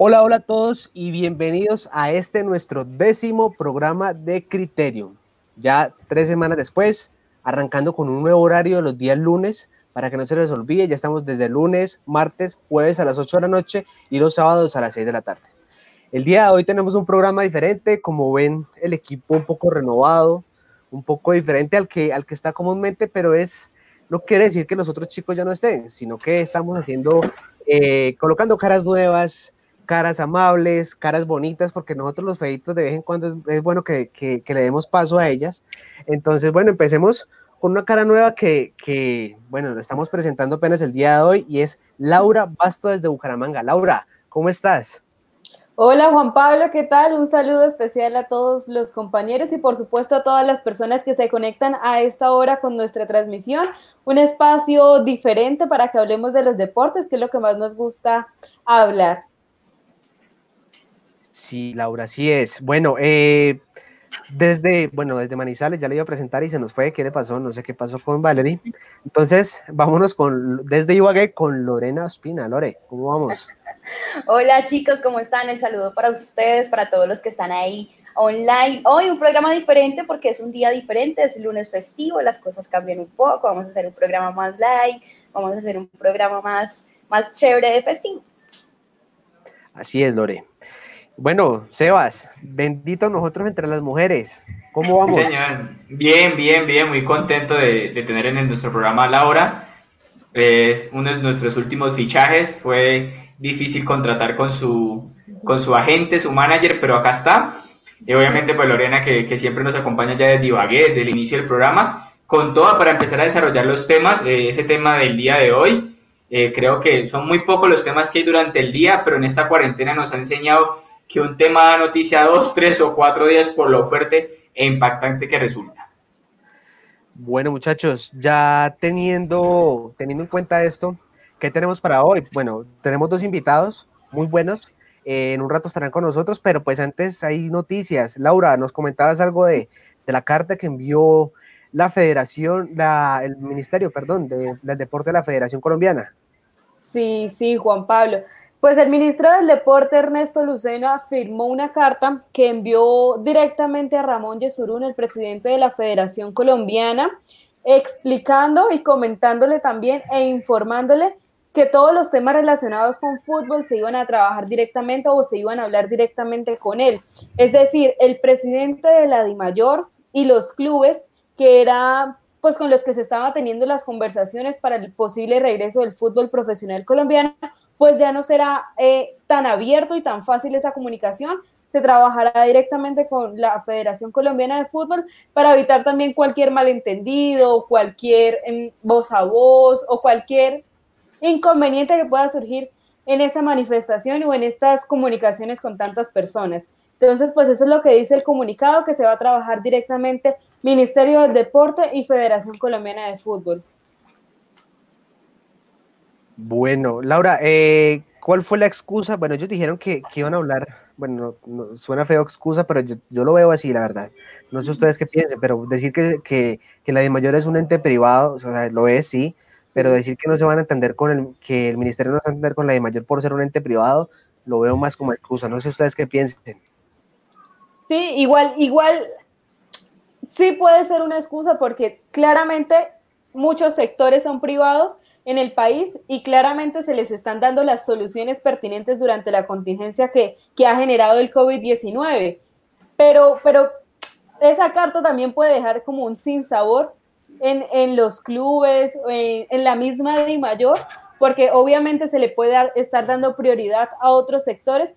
Hola, hola a todos y bienvenidos a este nuestro décimo programa de Criterium. Ya tres semanas después, arrancando con un nuevo horario los días lunes, para que no se les olvide, ya estamos desde lunes, martes, jueves a las 8 de la noche y los sábados a las 6 de la tarde. El día de hoy tenemos un programa diferente, como ven, el equipo un poco renovado, un poco diferente al que, al que está comúnmente, pero es, no quiere decir que los otros chicos ya no estén, sino que estamos haciendo, eh, colocando caras nuevas, caras amables, caras bonitas, porque nosotros los feitos de vez en cuando es, bueno que, le demos paso a ellas. Entonces, bueno, empecemos con una cara nueva que, que, bueno, lo estamos presentando apenas el día de hoy y es Laura Basto desde Bucaramanga. Laura, ¿cómo estás? Hola Juan Pablo, ¿qué tal? Un saludo especial a todos los compañeros y por supuesto a todas las personas que se conectan a esta hora con nuestra transmisión. Un espacio diferente para que hablemos de los deportes, que es lo que más nos gusta hablar. Sí, Laura, sí es. Bueno, eh, desde, bueno, desde Manizales ya le iba a presentar y se nos fue. ¿Qué le pasó? No sé qué pasó con Valerie. Entonces, vámonos con, desde Ibagué con Lorena Ospina. Lore, ¿cómo vamos? Hola chicos, ¿cómo están? El saludo para ustedes, para todos los que están ahí online. Hoy un programa diferente porque es un día diferente, es lunes festivo, las cosas cambian un poco. Vamos a hacer un programa más light, vamos a hacer un programa más, más chévere de festivo. Así es, Lore. Bueno, Sebas, bendito nosotros entre las mujeres. ¿Cómo vamos? señor. Bien, bien, bien. Muy contento de, tener en nuestro programa a Laura. Es uno de nuestros últimos fichajes. Fue difícil contratar con su, con su agente, su manager, pero acá está. Y obviamente, pues Lorena, que, siempre nos acompaña ya desde Ibagué, desde el inicio del programa, con todo para empezar a desarrollar los temas. Eh, ese tema del día de hoy. Eh, creo que son muy pocos los temas que hay durante el día, pero en esta cuarentena nos ha enseñado que un tema da noticia dos, tres o cuatro días por lo fuerte e impactante que resulta. Bueno, muchachos, ya teniendo, teniendo en cuenta esto, ¿qué tenemos para hoy? Bueno, tenemos dos invitados muy buenos. Eh, en un rato estarán con nosotros, pero pues antes hay noticias. Laura, nos comentabas algo de, la carta que envió la Federación, la, el Ministerio, perdón, del Deporte de la Federación Colombiana. Sí, sí, Juan Pablo. Pues el ministro del Deporte, Ernesto Lucena, firmó una carta que envió directamente a Ramón Yesurún, el presidente de la Federación Colombiana, explicando y comentándole también e informándole que todos los temas relacionados con fútbol se iban a trabajar directamente o se iban a hablar directamente con él. Es decir, el presidente de la DIMAYOR y los clubes, que era pues con los que se estaban teniendo las conversaciones para el posible regreso del fútbol profesional colombiano, pues ya no será eh, tan abierto y tan fácil esa comunicación. Se trabajará directamente con la Federación Colombiana de Fútbol para evitar también cualquier malentendido, cualquier em, voz a voz o cualquier inconveniente que pueda surgir en esta manifestación o en estas comunicaciones con tantas personas. Entonces, pues eso es lo que dice el comunicado, que se va a trabajar directamente Ministerio del Deporte y Federación Colombiana de Fútbol. Bueno, Laura, eh, ¿cuál fue la excusa? Bueno, ellos dijeron que, iban a hablar, bueno, suena feo excusa, pero yo, lo veo así, la verdad. No sé ustedes qué piensen, pero decir que, que, la de mayor es un ente privado, o sea, lo es, sí, pero decir que no se van a entender con el, que el ministerio no se va a entender con la de mayor por ser un ente privado, lo veo más como excusa. No sé ustedes qué piensen. Sí, igual, igual, sí puede ser una excusa porque claramente muchos sectores son privados en el país y claramente se les están dando las soluciones pertinentes durante la contingencia que, ha generado el COVID-19. Pero, pero esa carta también puede dejar como un sinsabor en, en los clubes, en, en la misma de mayor, porque obviamente se le puede estar dando prioridad a otros sectores.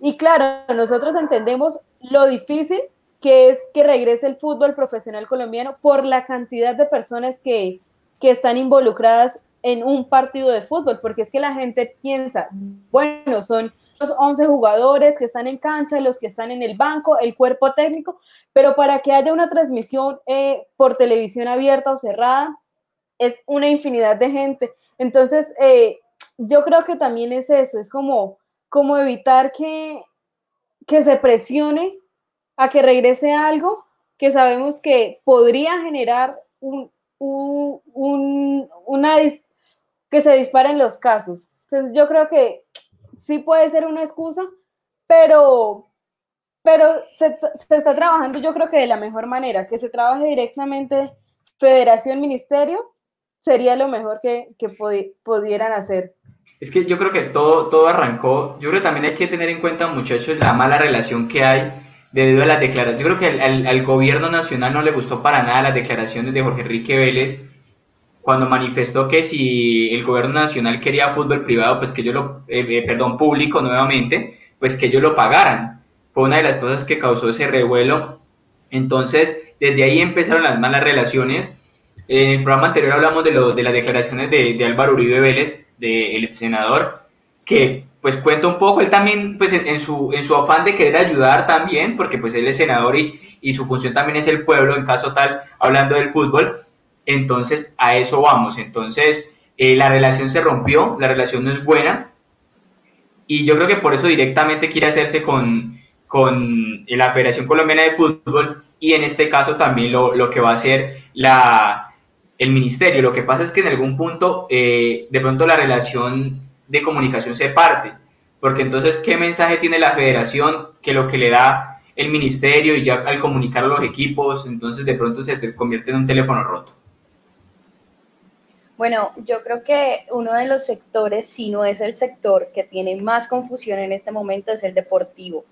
Y claro, nosotros entendemos lo difícil que es que regrese el fútbol profesional colombiano por la cantidad de personas que, que están involucradas en un partido de fútbol, porque es que la gente piensa, bueno, son los 11 jugadores que están en cancha, los que están en el banco, el cuerpo técnico, pero para que haya una transmisión eh, por televisión abierta o cerrada, es una infinidad de gente. Entonces, eh, yo creo que también es eso, es como, como evitar que, que se presione a que regrese algo que sabemos que podría generar un, un, una, que se disparen los casos. Entonces yo creo que sí puede ser una excusa, pero, pero se, se, está trabajando yo creo que de la mejor manera, que se trabaje directamente federación, ministerio, sería lo mejor que, que pudieran hacer. Es que yo creo que todo, todo arrancó, yo creo que también hay que tener en cuenta, muchachos, la mala relación que hay debido a las declaraciones. Yo creo que al, al, gobierno nacional no le gustó para nada las declaraciones de Jorge Enrique Vélez cuando manifestó que si el gobierno nacional quería fútbol privado, pues que yo lo, eh, eh, perdón, público nuevamente, pues que ellos lo pagaran. Fue una de las cosas que causó ese revuelo. Entonces, desde ahí empezaron las malas relaciones. En el programa anterior hablamos de, lo, de las declaraciones de, de Álvaro Uribe Vélez, del senador, que pues cuenta un poco, él también, pues en, su, en su afán de querer ayudar también, porque pues él es senador y, y su función también es el pueblo, en caso tal, hablando del fútbol, entonces a eso vamos, entonces eh, la relación se rompió, la relación no es buena, y yo creo que por eso directamente quiere hacerse con, con la Federación Colombiana de Fútbol y en este caso también lo, lo que va a hacer la, el ministerio. Lo que pasa es que en algún punto eh, de pronto la relación de comunicación se parte, porque entonces, ¿qué mensaje tiene la federación que lo que le da el ministerio y ya al comunicar a los equipos, entonces de pronto se convierte en un teléfono roto? Bueno, yo creo que uno de los sectores, si no es el sector que tiene más confusión en este momento, es el deportivo,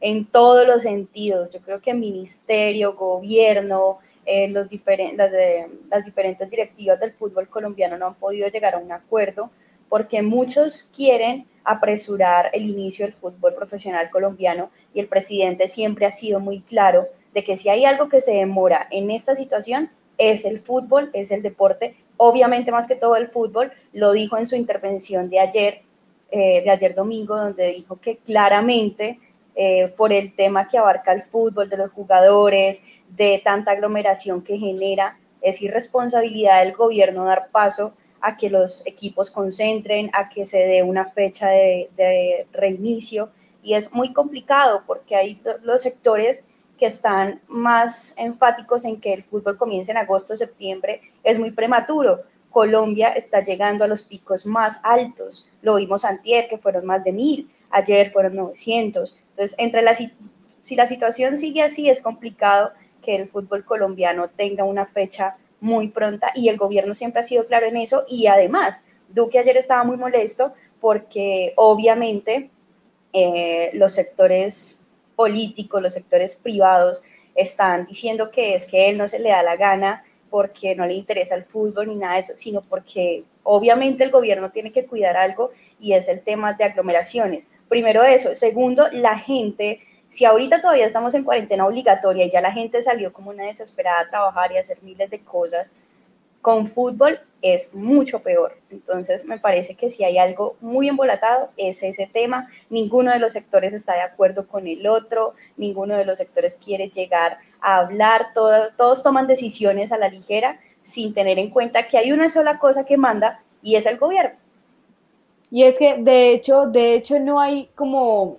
en todos los sentidos. Yo creo que ministerio, gobierno, eh, las diferentes directivas del fútbol colombiano no han podido llegar a un acuerdo porque muchos quieren apresurar el inicio del fútbol profesional colombiano y el presidente siempre ha sido muy claro de que si hay algo que se demora en esta situación es el fútbol, es el deporte, obviamente más que todo el fútbol, lo dijo en su intervención de ayer, eh, de ayer domingo, donde dijo que claramente eh, por el tema que abarca el fútbol, de los jugadores, de tanta aglomeración que genera. Es irresponsabilidad del gobierno dar paso a que los equipos concentren, a que se dé una fecha de, reinicio. Y es muy complicado porque hay los sectores que están más enfáticos en que el fútbol comience en agosto, septiembre, es muy prematuro. Colombia está llegando a los picos más altos. Lo vimos antier, que fueron más de mil, ayer fueron 900. Entonces, entre la, si la situación sigue así, es complicado que el fútbol colombiano tenga una fecha muy pronta y el gobierno siempre ha sido claro en eso y además, Duque ayer estaba muy molesto porque obviamente eh, los sectores políticos, los sectores privados están diciendo que es que él no se le da la gana porque no le interesa el fútbol ni nada de eso, sino porque obviamente el gobierno tiene que cuidar algo y es el tema de aglomeraciones. Primero eso. Segundo, la gente, si ahorita todavía estamos en cuarentena obligatoria y ya la gente salió como una desesperada a trabajar y hacer miles de cosas, con fútbol es mucho peor. Entonces, me parece que si hay algo muy embolatado es ese tema. Ninguno de los sectores está de acuerdo con el otro, ninguno de los sectores quiere llegar a hablar, todos, todos toman decisiones a la ligera sin tener en cuenta que hay una sola cosa que manda y es el gobierno. Y es que de hecho, de hecho no hay como,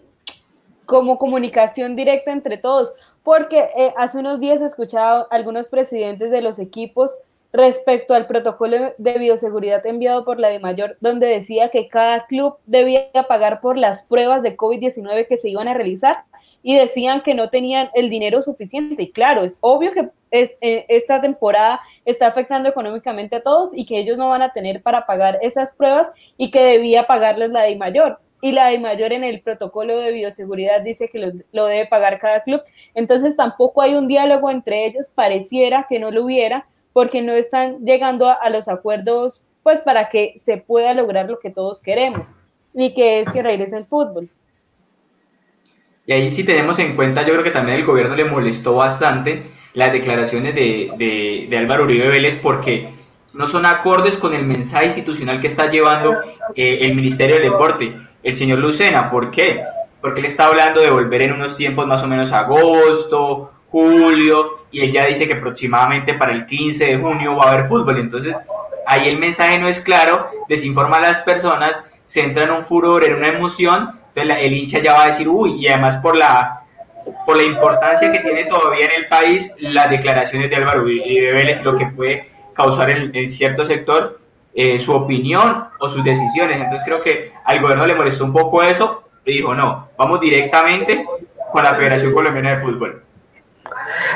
como comunicación directa entre todos, porque eh, hace unos días he escuchado algunos presidentes de los equipos respecto al protocolo de bioseguridad enviado por la de Mayor, donde decía que cada club debía pagar por las pruebas de COVID-19 que se iban a realizar y decían que no tenían el dinero suficiente. Y claro, es obvio que eh, esta temporada está afectando económicamente a todos y que ellos no van a tener para pagar esas pruebas y que debía pagarles la de mayor. Y la de mayor en el protocolo de bioseguridad dice que lo, debe pagar cada club. Entonces tampoco hay un diálogo entre ellos, pareciera que no lo hubiera, porque no están llegando a, los acuerdos pues para que se pueda lograr lo que todos queremos y que es que regrese el fútbol. Y ahí sí tenemos en cuenta, yo creo que también el gobierno le molestó bastante las declaraciones de, Álvaro Uribe Vélez porque no son acordes con el mensaje institucional que está llevando eh, el Ministerio del Deporte. El señor Lucena, ¿por qué? Porque él está hablando de volver en unos tiempos más o menos agosto, julio, y él ya dice que aproximadamente para el 15 de junio va a haber fútbol. Entonces, ahí el mensaje no es claro, desinforma a las personas, se entra en un furor, en una emoción, entonces el hincha ya va a decir, uy, y además por la, por la importancia que tiene todavía en el país las declaraciones de Álvaro y de lo que puede causar en, cierto sector eh, su opinión o sus decisiones. Entonces creo que al gobierno le molestó un poco eso y dijo, no, vamos directamente con la Federación Colombiana de Fútbol.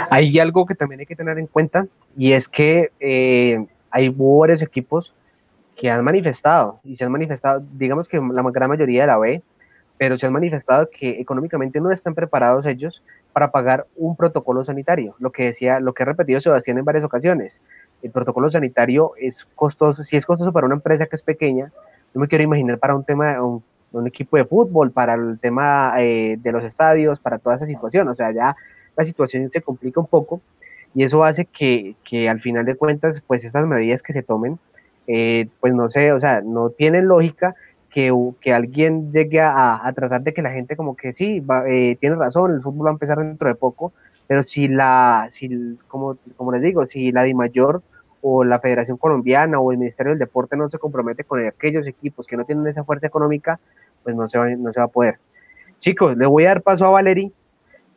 Hay algo que también hay que tener en cuenta y es que eh, hay varios equipos que han manifestado y se han manifestado, digamos que la gran mayoría de la B, pero se han manifestado que económicamente no están preparados ellos para pagar un protocolo sanitario. Lo que decía, lo que ha repetido Sebastián en varias ocasiones, el protocolo sanitario es costoso, si es costoso para una empresa que es pequeña, no me quiero imaginar para un tema, un, un equipo de fútbol, para el tema eh, de los estadios, para toda esa situación. O sea, ya la situación se complica un poco y eso hace que, que al final de cuentas, pues estas medidas que se tomen, eh, pues no sé, o sea, no tienen lógica que, que alguien llegue a, a, tratar de que la gente como que sí, va, eh, tiene razón, el fútbol va a empezar dentro de poco, pero si la, si, como, como les digo, si la DIMAYOR o la Federación Colombiana o el Ministerio del Deporte no se compromete con aquellos equipos que no tienen esa fuerza económica, pues no se va, no se va a poder. Chicos, le voy a dar paso a Valerie,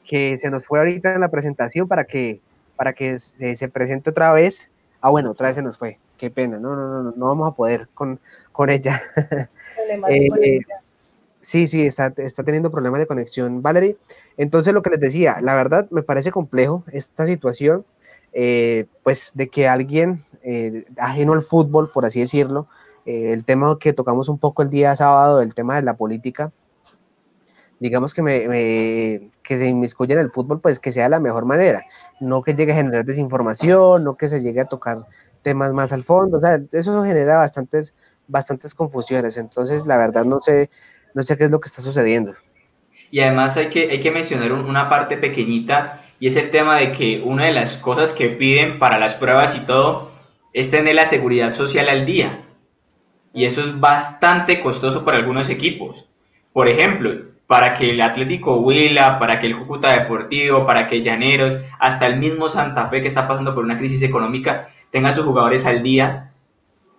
que se nos fue ahorita en la presentación para que, para que se, se presente otra vez. Ah, bueno, otra vez se nos fue. Qué pena, no, no, no, no vamos a poder con, con ella. eh, sí, sí, está, está teniendo problemas de conexión, Valerie. Entonces, lo que les decía, la verdad me parece complejo esta situación, eh, pues de que alguien eh, ajeno al fútbol, por así decirlo, eh, el tema que tocamos un poco el día sábado, el tema de la política, digamos que, me, que se inmiscuya en el fútbol, pues que sea la mejor manera, no que llegue a generar desinformación, no que se llegue a tocar temas más al fondo, o sea, eso genera bastantes, bastantes confusiones, entonces la verdad no sé, no sé qué es lo que está sucediendo. Y además hay que, hay que mencionar una parte pequeñita y es el tema de que una de las cosas que piden para las pruebas y todo es tener la seguridad social al día. Y eso es bastante costoso para algunos equipos. Por ejemplo, para que el Atlético Huila, para que el Cúcuta Deportivo, para que Llaneros, hasta el mismo Santa Fe que está pasando por una crisis económica, tenga sus jugadores al día.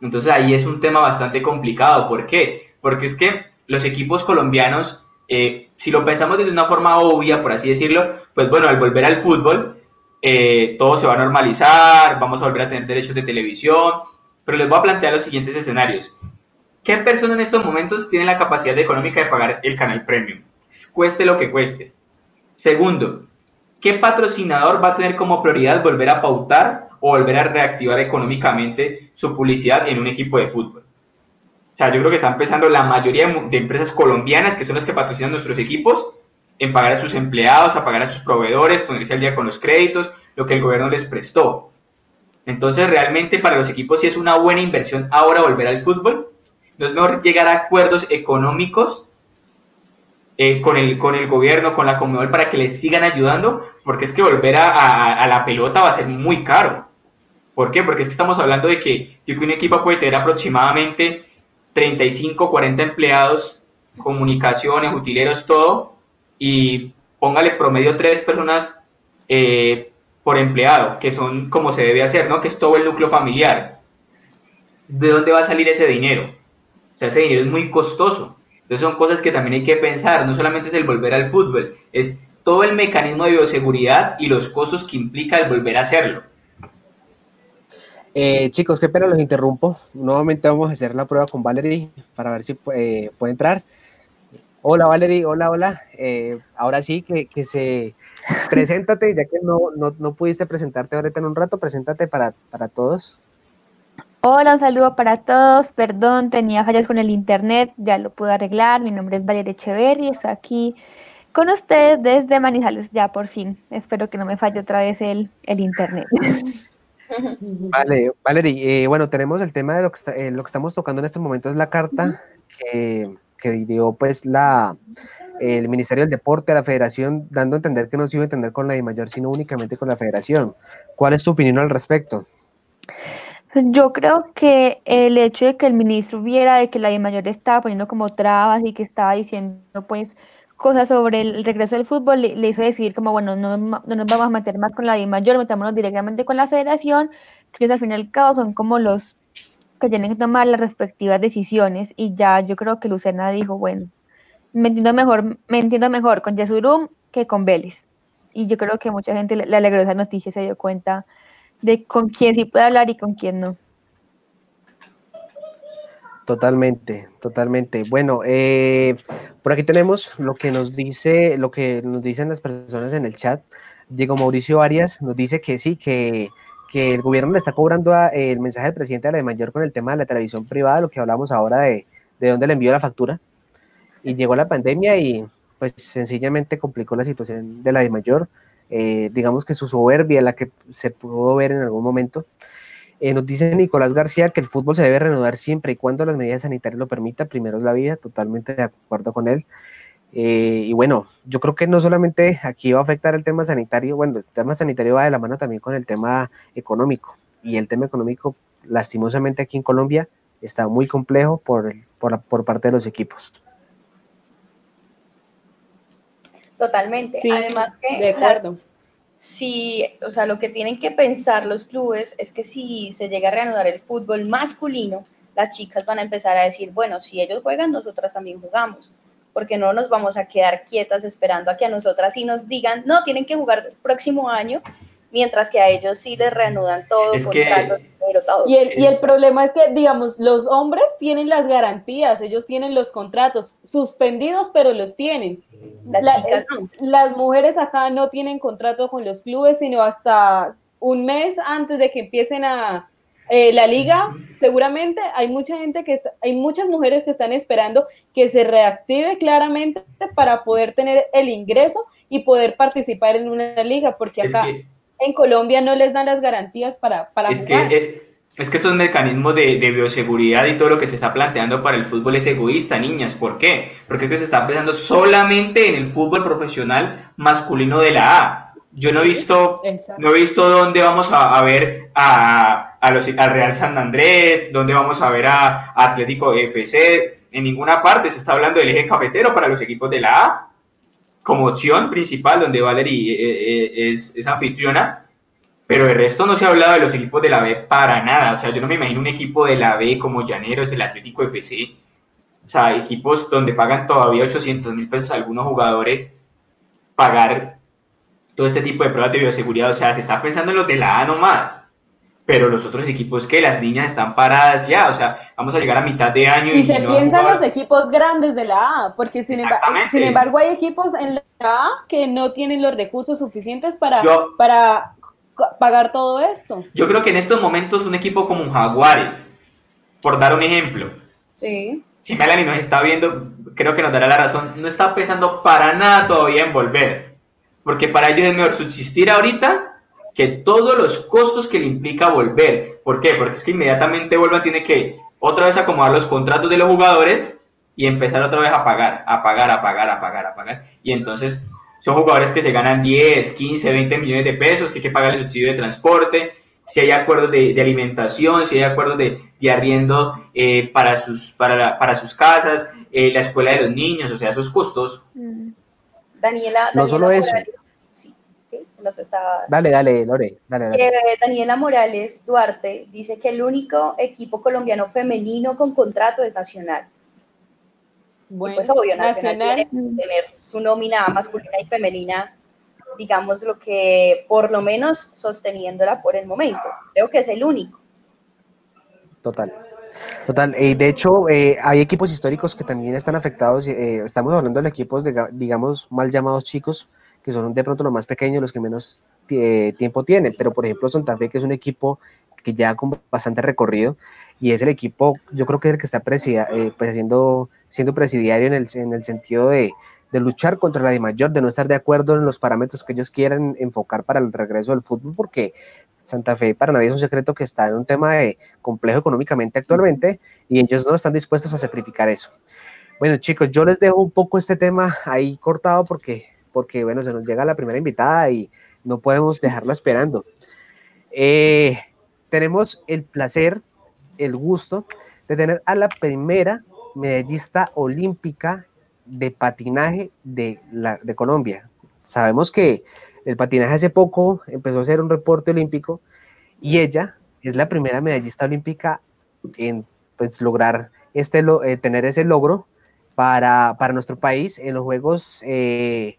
Entonces ahí es un tema bastante complicado. ¿Por qué? Porque es que los equipos colombianos, eh, si lo pensamos de una forma obvia, por así decirlo, pues bueno, al volver al fútbol, eh, todo se va a normalizar, vamos a volver a tener derechos de televisión, pero les voy a plantear los siguientes escenarios. ¿Qué persona en estos momentos tiene la capacidad económica de pagar el canal premium? Cueste lo que cueste. Segundo, ¿qué patrocinador va a tener como prioridad volver a pautar o volver a reactivar económicamente su publicidad en un equipo de fútbol? O sea, yo creo que está empezando la mayoría de empresas colombianas, que son las que patrocinan nuestros equipos, en pagar a sus empleados, a pagar a sus proveedores, ponerse al día con los créditos, lo que el gobierno les prestó. Entonces, realmente para los equipos sí es una buena inversión ahora volver al fútbol. No es mejor llegar a acuerdos económicos eh, con, el, con el gobierno, con la comunidad para que les sigan ayudando, porque es que volver a, a, la pelota va a ser muy caro. ¿Por qué? Porque es que estamos hablando de que, de que un equipo puede tener aproximadamente 35, 40 empleados, comunicaciones, utileros, todo, y póngale promedio tres personas eh, por empleado, que son como se debe hacer, ¿no? Que es todo el núcleo familiar. ¿De dónde va a salir ese dinero? O sea, ese dinero es muy costoso. Entonces son cosas que también hay que pensar. No solamente es el volver al fútbol, es todo el mecanismo de bioseguridad y los costos que implica el volver a hacerlo. Eh, chicos, qué pena los interrumpo. Nuevamente vamos a hacer la prueba con Valerie para ver si eh, puede entrar. Hola Valerie, hola, hola. Eh, ahora sí que, que, se preséntate, ya que no, no, no, pudiste presentarte ahorita en un rato, preséntate para, para todos. Hola, un saludo para todos. Perdón, tenía fallas con el internet, ya lo pude arreglar. Mi nombre es Valeria Echeverri, estoy aquí con ustedes desde Manizales, ya por fin. Espero que no me falle otra vez el, el internet. Vale, Valerie, eh, bueno, tenemos el tema de lo que, está, eh, lo que estamos tocando en este momento, es la carta que, que dio pues la, el Ministerio del Deporte a la Federación, dando a entender que no se iba a entender con la de mayor, sino únicamente con la Federación. ¿Cuál es tu opinión al respecto? Pues yo creo que el hecho de que el ministro viera de que la de mayor estaba poniendo como trabas y que estaba diciendo pues cosas sobre el regreso del fútbol le, hizo decidir como, bueno, no, no, nos vamos a meter más con la de mayor, metámonos directamente con la federación, que ellos al fin y al cabo son como los que tienen que tomar las respectivas decisiones y ya yo creo que Lucena dijo, bueno, me entiendo mejor, me entiendo mejor con Yesurum que con Vélez. Y yo creo que mucha gente le, le alegró esa noticia, se dio cuenta de con quién sí puede hablar y con quién no. Totalmente, totalmente. Bueno, eh, por aquí tenemos lo que nos dice, lo que nos dicen las personas en el chat. Diego Mauricio Arias nos dice que sí, que, que el gobierno le está cobrando el mensaje del presidente de la mayor con el tema de la televisión privada, lo que hablamos ahora de, de dónde le envió la factura. Y llegó la pandemia y pues sencillamente complicó la situación de la de mayor. Eh, digamos que su soberbia, la que se pudo ver en algún momento, eh, nos dice Nicolás García que el fútbol se debe reanudar siempre y cuando las medidas sanitarias lo permitan. Primero es la vida, totalmente de acuerdo con él. Eh, y bueno, yo creo que no solamente aquí va a afectar el tema sanitario, bueno, el tema sanitario va de la mano también con el tema económico. Y el tema económico, lastimosamente aquí en Colombia, está muy complejo por, por, por parte de los equipos. Totalmente. Además que de si, o sea, lo que tienen que pensar los clubes es que si se llega a reanudar el fútbol masculino, las chicas van a empezar a decir, bueno, si ellos juegan, nosotras también jugamos, porque no nos vamos a quedar quietas esperando a que a nosotras sí nos digan, no, tienen que jugar el próximo año, mientras que a ellos sí les reanudan todo, contratos, todo. Y el, y el problema es que, digamos, los hombres tienen las garantías, ellos tienen los contratos suspendidos, pero los tienen. Las, chicas eh, no. las mujeres acá no tienen contrato con los clubes, sino hasta un mes antes de que empiecen a eh, la liga. Seguramente hay mucha gente que está, hay muchas mujeres que están esperando que se reactive claramente para poder tener el ingreso y poder participar en una liga, porque acá en Colombia no les dan las garantías para, para es jugar. Que, es que estos mecanismos de, de, bioseguridad y todo lo que se está planteando para el fútbol es egoísta, niñas. ¿Por qué? Porque es que se está pensando solamente en el fútbol profesional masculino de la A. Yo no he visto, no he visto dónde vamos a, a ver a, a los, al Real San Andrés, dónde vamos a ver a, Atlético FC. En ninguna parte se está hablando del eje cafetero para los equipos de la A como opción principal, donde Valerie eh, eh, es, es, anfitriona, pero el resto no se ha hablado de los equipos de la B para nada. O sea, yo no me imagino un equipo de la B como Llaneros, el Atlético FC. O sea, equipos donde pagan todavía 800 mil pesos a algunos jugadores, pagar todo este tipo de pruebas de bioseguridad. O sea, se está pensando en los de la A nomás pero los otros equipos que las niñas están paradas ya, o sea, vamos a llegar a mitad de año. Y, se piensan los equipos grandes de la A, porque sin, embargo, hay equipos en la A que no tienen los recursos suficientes para, para pagar todo esto. Yo creo que en estos momentos un equipo como Jaguares, por dar un ejemplo, sí. si Melanie nos está viendo, creo que nos dará la razón, no está pensando para nada todavía en volver, porque para ellos es mejor subsistir ahorita que todos los costos que le implica volver. ¿Por qué? Porque es que inmediatamente vuelvan, tiene que otra vez acomodar los contratos de los jugadores y empezar otra vez a pagar, a pagar, a pagar, a pagar, a pagar. Y entonces son jugadores que se ganan 10, 15, 20 millones de pesos, que hay que pagar el subsidio de transporte, si hay acuerdos de, alimentación, si hay acuerdos de, de arriendo eh, para, sus, para, para sus casas, eh, la escuela de los niños, o sea, esos costos. Mm. Daniela, no solo eso. Dale, dale, Lore. Dale, Daniela Morales Duarte dice que el único equipo colombiano femenino con contrato es Nacional. Bueno, pues obvio, Nacional, tiene que tener su nómina masculina y femenina, digamos lo que por lo menos sosteniéndola por el momento. Creo que es el único. Total. Total, eh, de hecho, eh, hay equipos históricos que también están afectados. Eh, estamos hablando de equipos, de, digamos, mal llamados chicos, que son de pronto los más pequeños, los que menos eh, tiempo tienen. Pero, por ejemplo, Santa Fe, que es un equipo que ya con bastante recorrido, y es el equipo, yo creo que es el que está presida, eh, pues siendo, siendo presidiario en el, en el sentido de, de, luchar contra la de mayor, de no estar de acuerdo en los parámetros que ellos quieran enfocar para el regreso del fútbol, porque Santa Fe para nadie es un secreto que está en un tema de complejo económicamente actualmente y ellos no están dispuestos a sacrificar eso. Bueno, chicos, yo les dejo un poco este tema ahí cortado porque porque bueno, se nos llega la primera invitada y no podemos dejarla esperando. Eh, tenemos el placer, el gusto de tener a la primera medallista olímpica de patinaje de, la, de Colombia. Sabemos que el patinaje hace poco empezó a ser un reporte olímpico y ella es la primera medallista olímpica en pues, lograr este, eh, tener ese logro para, para, nuestro país en los Juegos eh,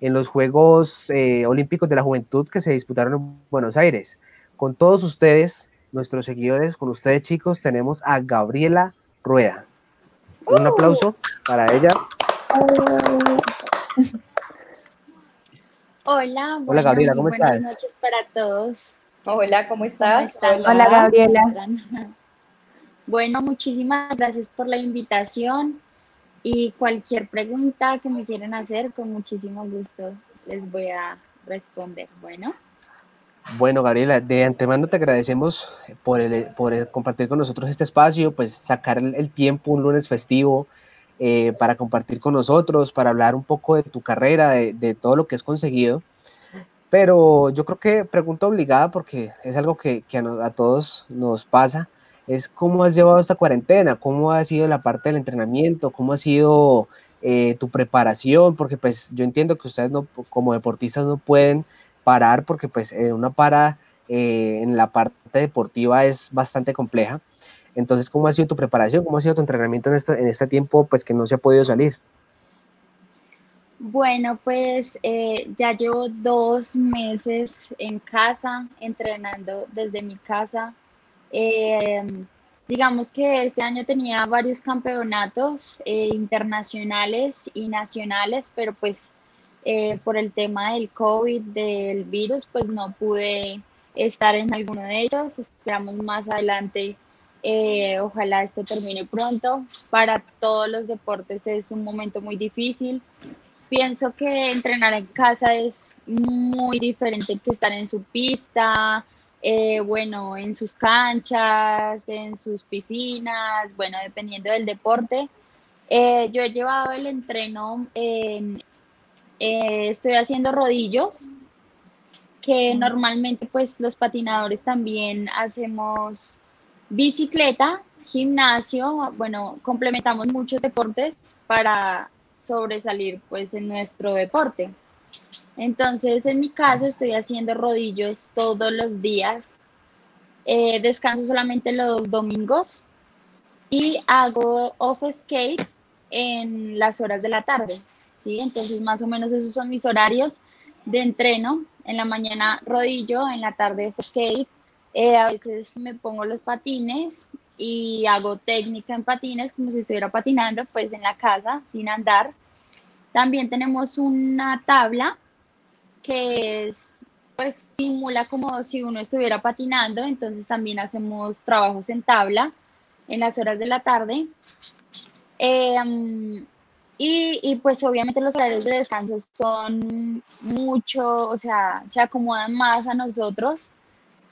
en los Juegos eh, Olímpicos de la Juventud que se disputaron en Buenos Aires. Con todos ustedes, nuestros seguidores, con ustedes chicos, tenemos a Gabriela Rueda. Un Uh. aplauso para ella. Hola, Hola, Gabriela, ¿cómo buenas estás? noches para todos. Hola, ¿cómo estás? Hola, Gabriela. Bueno, muchísimas gracias por la invitación y cualquier pregunta que me quieran hacer, con muchísimo gusto les voy a responder. Bueno, Bueno, Gabriela, de antemano te agradecemos por, el, por compartir con nosotros este espacio, pues sacar el, tiempo un lunes festivo eh, para compartir con nosotros, para hablar un poco de tu carrera, de, todo lo que has conseguido. Pero yo creo que pregunta obligada, porque es algo que, a todos nos pasa, es cómo has llevado esta cuarentena, cómo ha sido la parte del entrenamiento, cómo ha sido eh, tu preparación, porque pues yo entiendo que ustedes no, como deportistas no pueden parar porque pues eh, una para eh, en la parte deportiva es bastante compleja. Entonces, ¿cómo ha sido tu preparación? ¿Cómo ha sido tu entrenamiento en este, en este tiempo pues que no se ha podido salir? bueno, pues eh, ya llevo dos meses en casa, entrenando desde mi casa. Eh, digamos que este año tenía varios campeonatos eh, internacionales y nacionales, pero pues eh, por el tema del COVID, del virus, pues no pude estar en alguno de ellos. Esperamos más adelante, eh, ojalá esto termine pronto. Para todos los deportes es un momento muy difícil. Pienso que entrenar en casa es muy diferente que estar en su pista, eh, bueno, en sus canchas, en sus piscinas, bueno, dependiendo del deporte. Eh, yo he llevado el entreno, en- eh, estoy haciendo rodillos, que normalmente pues los patinadores también hacemos bicicleta, gimnasio, bueno, complementamos muchos deportes para sobresalir pues en nuestro deporte. Entonces, en mi caso, estoy haciendo rodillos todos los días. Eh, descanso solamente los domingos y hago off skate en las horas de la tarde. ¿sí? Entonces, más o menos esos son mis horarios de entreno. En la mañana rodillo, en la tarde off skate. Eh, a veces me pongo los patines y hago técnica en patines como si estuviera patinando pues en la casa sin andar. También tenemos una tabla que es, pues simula como si uno estuviera patinando, entonces también hacemos trabajos en tabla en las horas de la tarde. Eh, y, y, pues obviamente los horarios de descanso son mucho, o sea, se acomodan más a nosotros,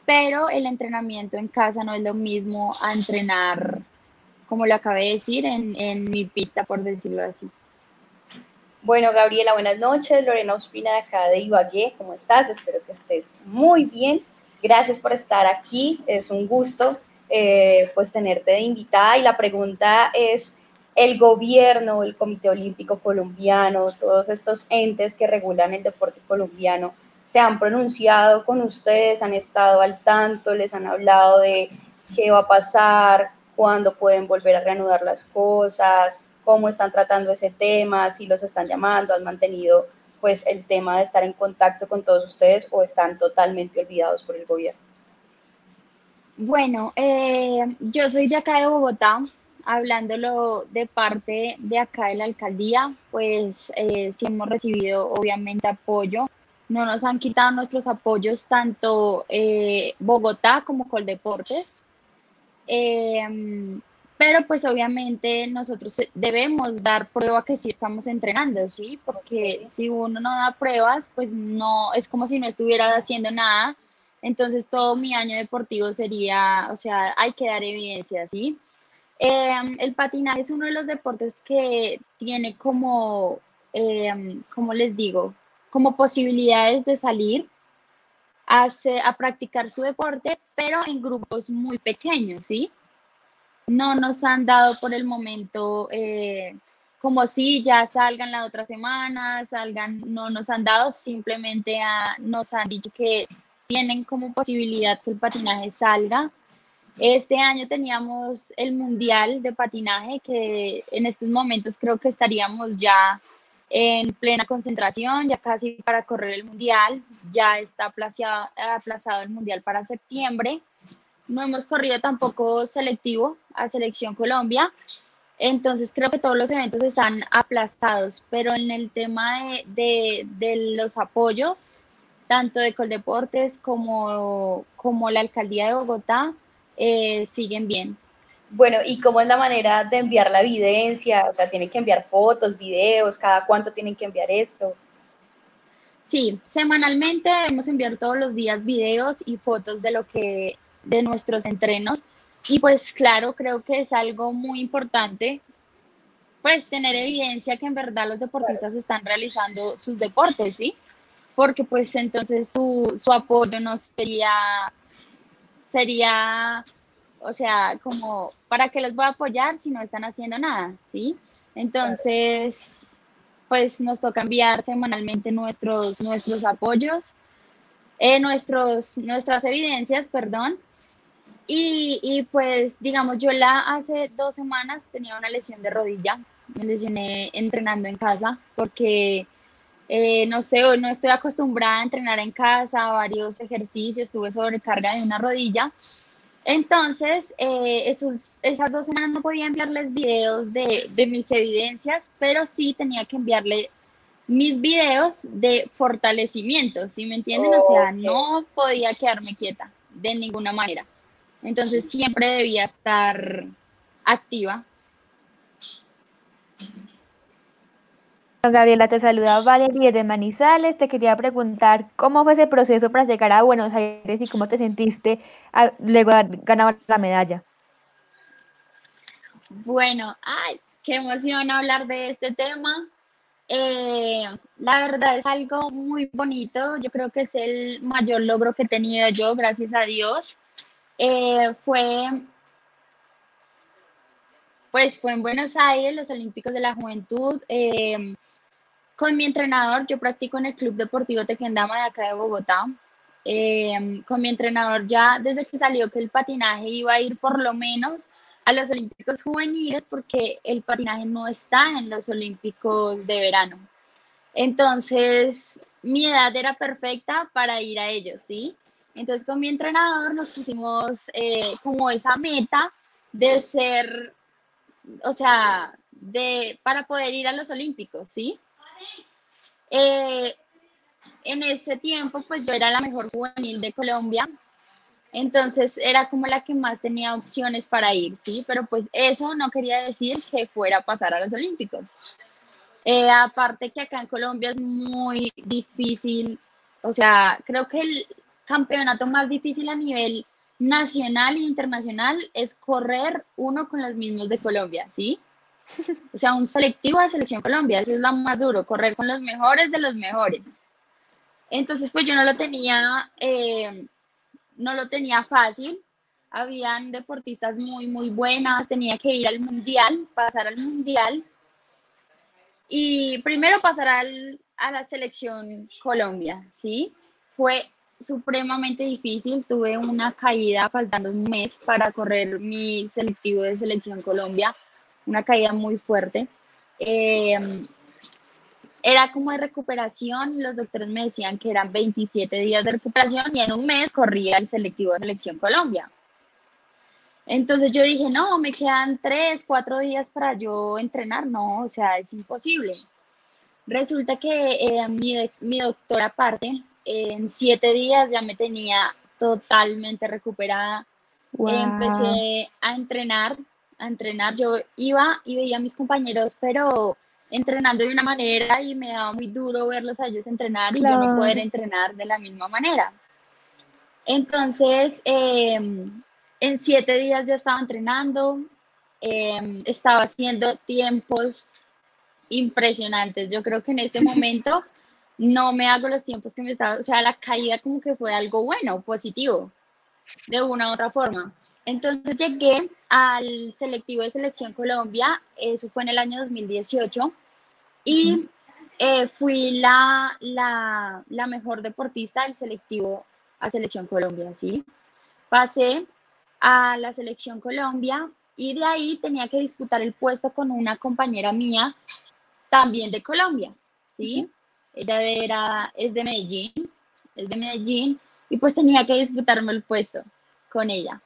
pero el entrenamiento en casa no es lo mismo a entrenar, como lo acabé de decir, en, en mi pista, por decirlo así. Bueno, Gabriela, buenas noches. Lorena Ospina de acá de Ibagué, ¿cómo estás? Espero que estés muy bien. Gracias por estar aquí. Es un gusto eh, pues tenerte de invitada. Y la pregunta es, el gobierno, el Comité Olímpico Colombiano, todos estos entes que regulan el deporte colombiano, se han pronunciado con ustedes, han estado al tanto, les han hablado de qué va a pasar, cuándo pueden volver a reanudar las cosas, cómo están tratando ese tema, si los están llamando, han mantenido pues el tema de estar en contacto con todos ustedes o están totalmente olvidados por el gobierno. Bueno, eh, yo soy de acá de Bogotá, hablándolo de parte de acá de la alcaldía, pues eh, sí hemos recibido obviamente apoyo. No nos han quitado nuestros apoyos tanto eh, Bogotá como Coldeportes. Pero pues obviamente nosotros debemos dar prueba que sí estamos entrenando, ¿sí? Porque okay. si uno no da pruebas, pues no, es como si no estuviera haciendo nada. Entonces todo mi año deportivo sería, o sea, hay que dar evidencia, ¿sí? Eh, el patinaje es uno de los deportes que tiene como, eh, como les digo, como posibilidades de salir a, a practicar su deporte, pero en grupos muy pequeños, ¿sí? No nos han dado por el momento eh, como si ya salgan la otra semana, salgan, no nos han dado, simplemente a, nos han dicho que tienen como posibilidad que el patinaje salga. Este año teníamos el Mundial de Patinaje, que en estos momentos creo que estaríamos ya en plena concentración, ya casi para correr el Mundial, ya está aplazado, aplazado el Mundial para septiembre. No hemos corrido tampoco selectivo a Selección Colombia. Entonces creo que todos los eventos están aplastados, pero en el tema de, los apoyos, tanto de Coldeportes como, como la Alcaldía de Bogotá, eh, siguen bien. Bueno, ¿y cómo es la manera de enviar la evidencia? O sea, ¿tienen que enviar fotos, videos? ¿Cada cuánto tienen que enviar esto? Sí, semanalmente debemos enviar todos los días videos y fotos de lo que, de nuestros entrenos. Y pues claro, creo que es algo muy importante, pues tener evidencia que en verdad los deportistas están realizando sus deportes, ¿sí? Porque pues entonces su, su apoyo no sería, sería o sea, como, ¿para qué los voy a apoyar si no están haciendo nada? ¿Sí? Entonces, pues nos toca enviar semanalmente nuestros, nuestros apoyos, eh, nuestros, nuestras evidencias, perdón. Y, y, pues, digamos, yo la hace dos semanas tenía una lesión de rodilla, me lesioné entrenando en casa porque, eh, no sé, no estoy acostumbrada a entrenar en casa, varios ejercicios, tuve sobrecarga de una rodilla entonces, eh, esos, esas dos semanas no podía enviarles videos de, de, mis evidencias, pero sí tenía que enviarle mis videos de fortalecimiento, ¿sí me entienden? O sea, no podía quedarme quieta de ninguna manera. Entonces, siempre debía estar activa Gabriela, te saluda Valeria de Manizales. Te quería preguntar cómo fue ese proceso para llegar a Buenos Aires y cómo te sentiste luego de ganado la medalla. Bueno, ay, qué emoción hablar de este tema. Eh, la verdad es algo muy bonito. Yo creo que es el mayor logro que he tenido yo, gracias a Dios. Eh, fue, pues fue en Buenos Aires, los Olímpicos de la Juventud. Eh, con mi entrenador, yo practico en el Club Deportivo Tequendama de acá de Bogotá. Eh, con mi entrenador ya desde que salió que el patinaje iba a ir por lo menos a los Olímpicos juveniles porque el patinaje no está en los Olímpicos de verano. Entonces, mi edad era perfecta para ir a ellos, ¿sí? Entonces, con mi entrenador nos pusimos eh, como esa meta de ser, o sea, de, para poder ir a los Olímpicos, ¿sí? Eh, en ese tiempo, pues yo era la mejor juvenil de Colombia, entonces era como la que más tenía opciones para ir, ¿sí? Pero pues eso no quería decir que fuera a pasar a los Olímpicos. Eh, aparte que acá en Colombia es muy difícil, o sea, creo que el campeonato más difícil a nivel nacional e internacional es correr uno con los mismos de Colombia, ¿sí? O sea, un selectivo de Selección Colombia, eso es lo más duro, correr con los mejores de los mejores. Entonces, pues yo no lo tenía, eh, no lo tenía fácil. Habían deportistas muy, muy buenas, tenía que ir al mundial, pasar al mundial. Y primero pasar al, a la selección Colombia, ¿sí? Fue supremamente difícil. Tuve una caída faltando un mes para correr mi selectivo de selección Colombia una caída muy fuerte. Eh, era como de recuperación, los doctores me decían que eran 27 días de recuperación y en un mes corría el selectivo de Selección Colombia. Entonces yo dije, no, me quedan 3, 4 días para yo entrenar, no, o sea, es imposible. Resulta que eh, mi, mi doctora aparte, en 7 días ya me tenía totalmente recuperada. Empecé a entrenar a entrenar. Yo iba y veía a mis compañeros, pero entrenando de una manera y me daba muy duro verlos a ellos entrenar y yo no poder entrenar de la misma manera. Entonces, em, en siete días ya estaba entrenando, em, estaba haciendo tiempos impresionantes. Yo creo que en este momento no me hago los tiempos que me estaba, o sea, la caída como que fue algo bueno, positivo, de una u otra forma. Entonces llegué al selectivo de Selección Colombia, eso fue en el año 2018, y eh, fui la, la, la, mejor deportista del selectivo a Selección Colombia, ¿sí? Pasé a la Selección Colombia y de ahí tenía que disputar el puesto con una compañera mía, también de Colombia, ¿sí? Ella era, es de Medellín, es de Medellín, y pues tenía que disputarme el puesto con ella.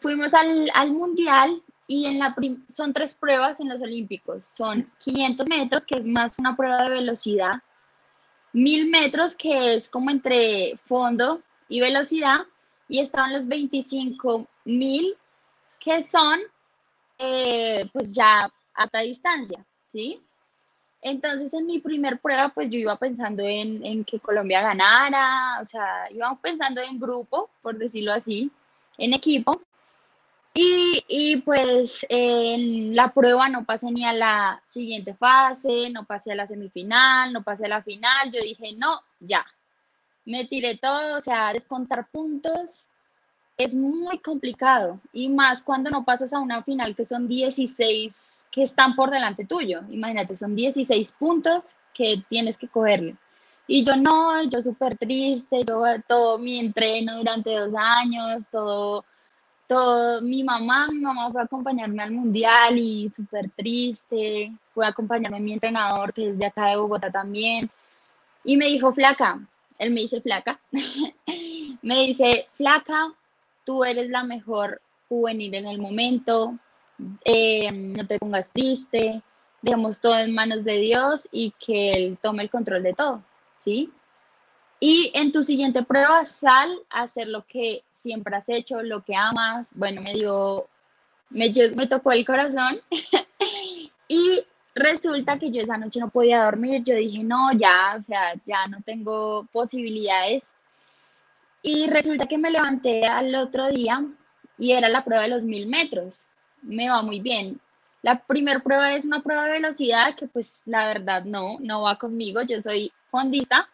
fuimos al, al mundial y en la son tres pruebas en los Olímpicos. Son 500 metros, que es más una prueba de velocidad, 1000 metros, que es como entre fondo y velocidad, y estaban los 25.000, que son eh, pues ya alta distancia, ¿sí? Entonces en mi primer prueba pues yo iba pensando en, en que Colombia ganara, o sea, íbamos pensando en grupo, por decirlo así, en equipo, y, y, pues en la prueba no pasé ni a la siguiente fase, no pasé a la semifinal, no pasé a la final. Yo dije, no, ya. Me tiré todo, o sea, descontar puntos es muy complicado. Y más cuando no pasas a una final que son 16 que están por delante tuyo. Imagínate, son 16 puntos que tienes que cogerle. Y yo no, yo súper triste, yo todo mi entreno durante dos años, todo todo, mi mamá, mi mamá fue a acompañarme al mundial y súper triste, fue a acompañarme a mi entrenador que es de acá de Bogotá también, y me dijo, flaca, él me dice flaca, me dice, flaca, tú eres la mejor juvenil en el momento, eh, no te pongas triste, dejemos todo en manos de Dios y que Él tome el control de todo, ¿sí? Y en tu siguiente prueba, sal a hacer lo que siempre has hecho, lo que amas. Bueno, me dio, me, me tocó el corazón. y resulta que yo esa noche no podía dormir. Yo dije, no, ya, o sea, ya no tengo posibilidades. Y resulta que me levanté al otro día y era la prueba de los mil metros. Me va muy bien. La primera prueba es una prueba de velocidad que pues la verdad no, no va conmigo. Yo soy fondista.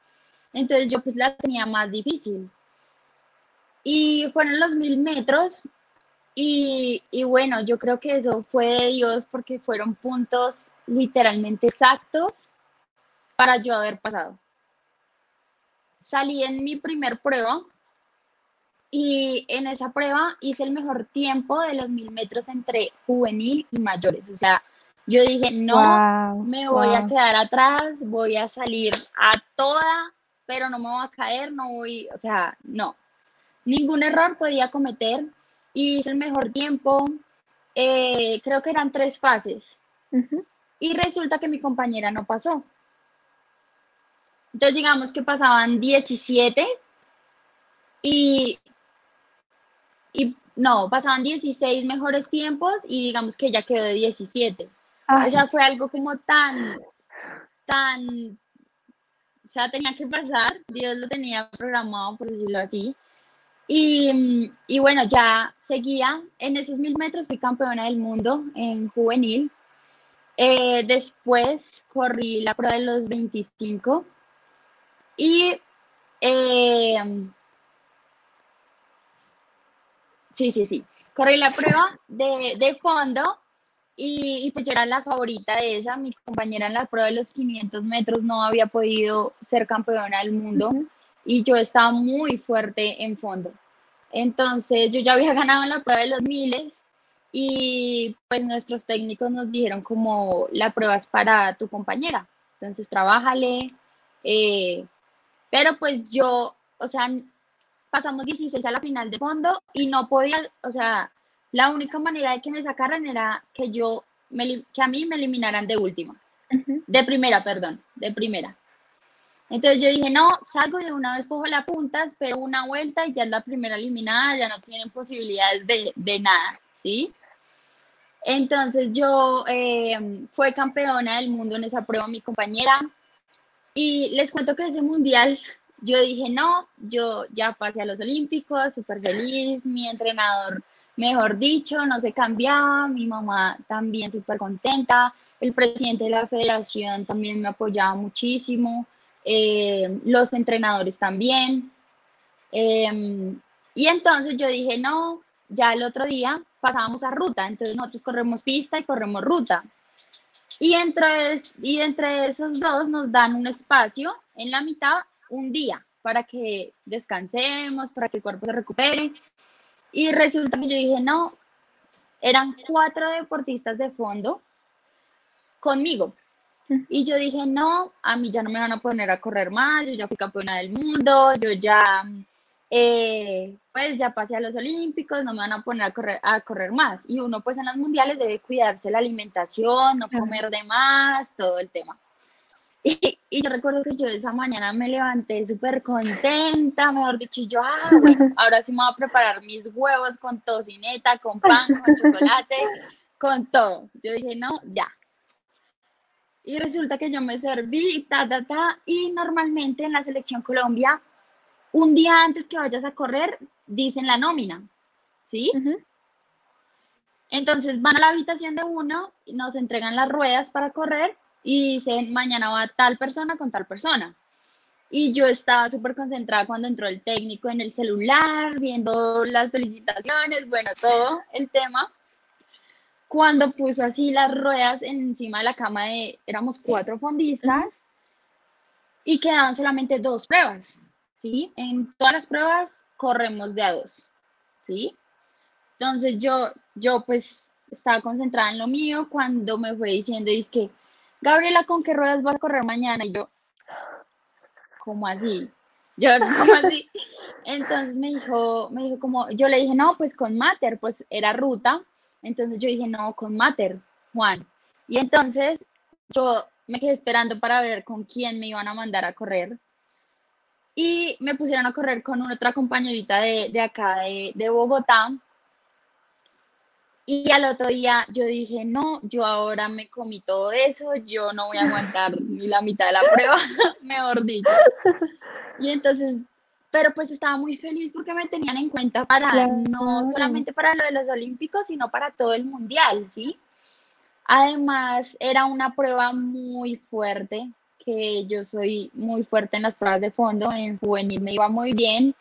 Entonces yo pues la tenía más difícil. Y fueron los mil metros. Y, y, bueno, yo creo que eso fue de Dios porque fueron puntos literalmente exactos para yo haber pasado. Salí en mi primer prueba y en esa prueba hice el mejor tiempo de los mil metros entre juvenil y mayores. O sea, yo dije, no, me voy a quedar atrás, voy a salir a toda, pero no me voy a caer, no voy, o sea, no, ningún error podía cometer y hice el mejor tiempo. Eh, creo que eran tres fases. Y resulta que mi compañera no pasó. Entonces, digamos que pasaban 17 y, y no, pasaban 16 mejores tiempos y digamos que ella quedó de 17. O sea, fue algo como tan, tan, o sea, tenía que pasar, Dios lo tenía programado, por decirlo así. Y, y, bueno, ya seguía en esos mil metros, fui campeona del mundo en juvenil. Eh, después corrí la prueba de los 25 y eh, sí, sí, sí, corrí la prueba de, de fondo y, y, pues yo era la favorita de esa. Mi compañera en la prueba de los 500 metros no había podido ser campeona del mundo y yo estaba muy fuerte en fondo. Entonces yo ya había ganado en la prueba de los miles y pues nuestros técnicos nos dijeron como la prueba es para tu compañera, entonces trabájale. Eh, pero pues yo, o sea, pasamos 16 a la final de fondo y no podía, o sea, la única manera de que me sacaran era que yo, me, que a mí me eliminaran de última, de primera, perdón, de primera. Entonces yo dije, no, salgo de una vez cojo la punta, espero una vuelta y ya es la primera eliminada, ya no tienen posibilidades de, de nada, ¿sí? Entonces yo eh, fue campeona del mundo en esa prueba, mi compañera, y les cuento que ese mundial yo dije, no, yo ya pasé a los Olímpicos, súper feliz, mi entrenador, mejor dicho, no se cambiaba, mi mamá también súper contenta, el presidente de la federación también me apoyaba muchísimo, eh, los entrenadores también. Em, y entonces yo dije, no, ya el otro día pasábamos a ruta, entonces nosotros corremos pista y corremos ruta. Y entre, y entre esos dos nos dan un espacio en la mitad, un día, para que descansemos, para que el cuerpo se recupere. Y resulta que yo dije, no, eran cuatro deportistas de fondo conmigo. Y yo dije, no, a mí ya no me van a poner a correr más, yo ya fui campeona del mundo, yo ya eh, pues ya pasé a los Olímpicos, no me van a poner a correr, a correr más. Y uno pues en los mundiales debe cuidarse la alimentación, no comer de más, todo el tema. Y, y, yo recuerdo que yo esa mañana me levanté súper contenta, mejor dicho, y yo, ah, bueno, ahora sí me voy a preparar mis huevos con tocineta, con pan, con chocolate, con todo. Yo dije, no, ya. Y resulta que yo me serví, ta, ta, ta, y normalmente en la selección Colombia, un día antes que vayas a correr, dicen la nómina, ¿sí? Entonces van a la habitación de uno, nos entregan las ruedas para correr y dicen, mañana va tal persona con tal persona. Y yo estaba súper concentrada cuando entró el técnico en el celular, viendo las felicitaciones, bueno, todo el tema. Cuando puso así las ruedas encima de la cama de, éramos cuatro fondistas y quedaban solamente dos pruebas, ¿sí? En todas las pruebas corremos de a dos, ¿sí? Entonces yo, yo pues estaba concentrada en lo mío cuando me fue diciendo, es que Gabriela, ¿con qué ruedas vas a correr mañana? Y yo, ¿cómo así? Yo, ¿cómo así? Entonces me dijo, me dijo como, yo le dije, no, pues con Mater, pues era ruta. Entonces yo dije, no, con Mater, Juan. Y entonces yo me quedé esperando para ver con quién me iban a mandar a correr. Y me pusieron a correr con otra compañerita de, de acá, de, de Bogotá, y al otro día yo dije, no, yo ahora me comí todo eso, yo no voy a aguantar ni la mitad de la prueba, mejor dicho. Y entonces, pero pues estaba muy feliz porque me tenían en cuenta para, no solamente para lo de los Olímpicos, sino para todo el Mundial, ¿sí? Además, era una prueba muy fuerte, que yo soy muy fuerte en las pruebas de fondo, en juvenil me iba muy bien,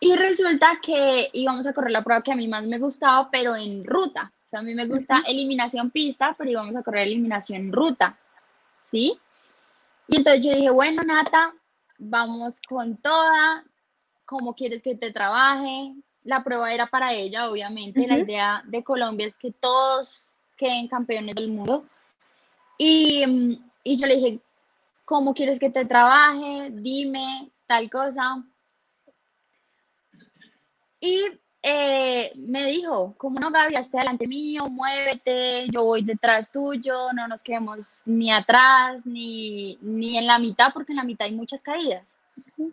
y resulta que íbamos a correr la prueba que a mí más me gustaba, pero en ruta. O sea, a mí me gusta eliminación pista, pero íbamos a correr eliminación ruta. ¿Sí? Y entonces yo dije, bueno, Nata, vamos con toda. ¿Cómo quieres que te trabaje? La prueba era para ella, obviamente. La idea de Colombia es que todos queden campeones del mundo. Y, y yo le dije, ¿cómo quieres que te trabaje? Dime tal cosa. Y eh, me dijo, como no, Gaby, esté delante mío, muévete, yo voy detrás tuyo, no nos quedemos ni atrás ni, ni en la mitad, porque en la mitad hay muchas caídas.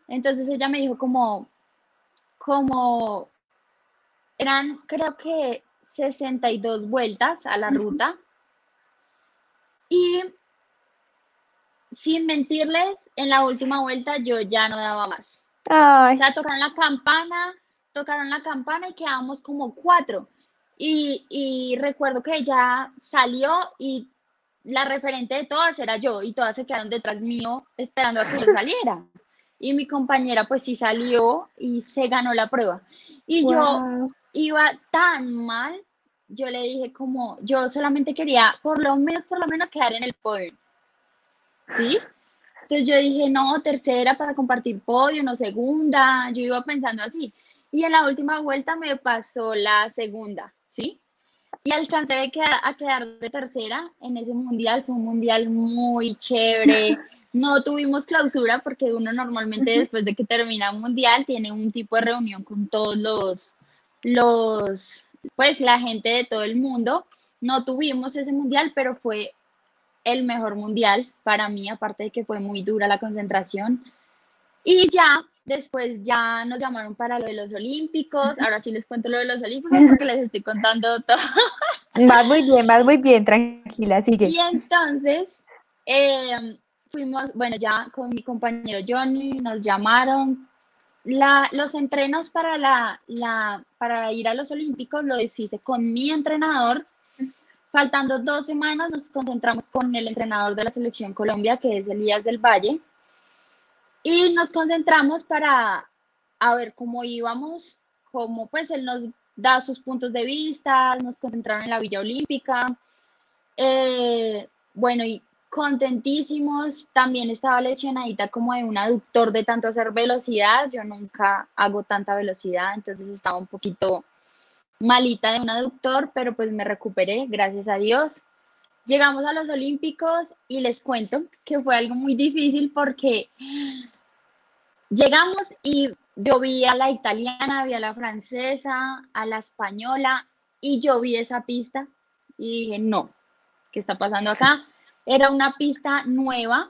Entonces ella me dijo como, como, eran creo que 62 vueltas a la ruta. Y sin mentirles, en la última vuelta yo ya no daba más. O sea, tocaron la campana tocaron la campana y quedamos como cuatro. Y, recuerdo que ella salió y la referente de todas era yo y todas se quedaron detrás mío esperando a que yo saliera. Y mi compañera pues sí salió y se ganó la prueba. Y yo iba tan mal, yo le dije como, yo solamente quería por lo menos, por lo menos quedar en el podio. ¿Sí? Entonces yo dije, no, tercera para compartir podio, no segunda, yo iba pensando así y en la última vuelta me pasó la segunda, ¿sí? Y alcancé a quedar de tercera en ese mundial, fue un mundial muy chévere. No tuvimos clausura porque uno normalmente después de que termina un mundial tiene un tipo de reunión con todos los, los, pues la gente de todo el mundo. No tuvimos ese mundial, pero fue el mejor mundial para mí, aparte de que fue muy dura la concentración. Y ya Después ya nos llamaron para lo de los Olímpicos. Ahora sí les cuento lo de los Olímpicos porque les estoy contando todo. Vas muy bien, vas muy bien, tranquila, sigue. Y entonces em, fuimos, bueno, ya con mi compañero Johnny nos llamaron. La, los entrenos para, la, la, para ir a los Olímpicos lo hice con mi entrenador. Faltando dos semanas nos concentramos con el entrenador de la selección Colombia, que es Elías del Valle y nos concentramos para a ver cómo íbamos, cómo pues él nos da sus puntos de vista, nos concentraron en la Villa Olímpica. Eh, bueno, y contentísimos. También estaba lesionadita como de un aductor de tanto hacer velocidad. Yo nunca hago tanta velocidad, entonces estaba un poquito malita de un aductor, pero pues me recuperé, gracias a Dios. Llegamos a los Olímpicos y les cuento que fue algo muy difícil porque Llegamos y yo vi a la italiana, vi a la francesa, a la española y yo vi esa pista y dije, no, ¿qué está pasando acá? Era una pista nueva.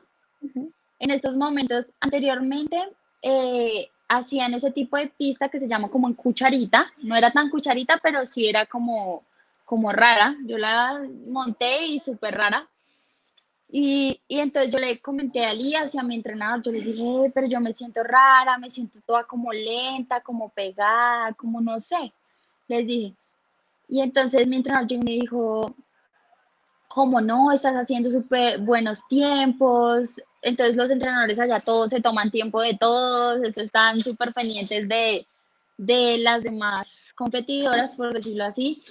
En estos momentos, anteriormente, eh, hacían ese tipo de pista que se llama como en cucharita. No era tan cucharita, pero sí era como, como rara. Yo la monté y súper rara. Y, y, entonces yo le comenté a Elías y a mi entrenador, yo le dije, pero yo me siento rara, me siento toda como lenta, como pegada, como no sé. Les dije. Y entonces mi entrenador me dijo, ¿cómo no? Estás haciendo súper buenos tiempos. Entonces los entrenadores allá todos se toman tiempo de todos, están súper pendientes de, de las demás competidoras, por decirlo así.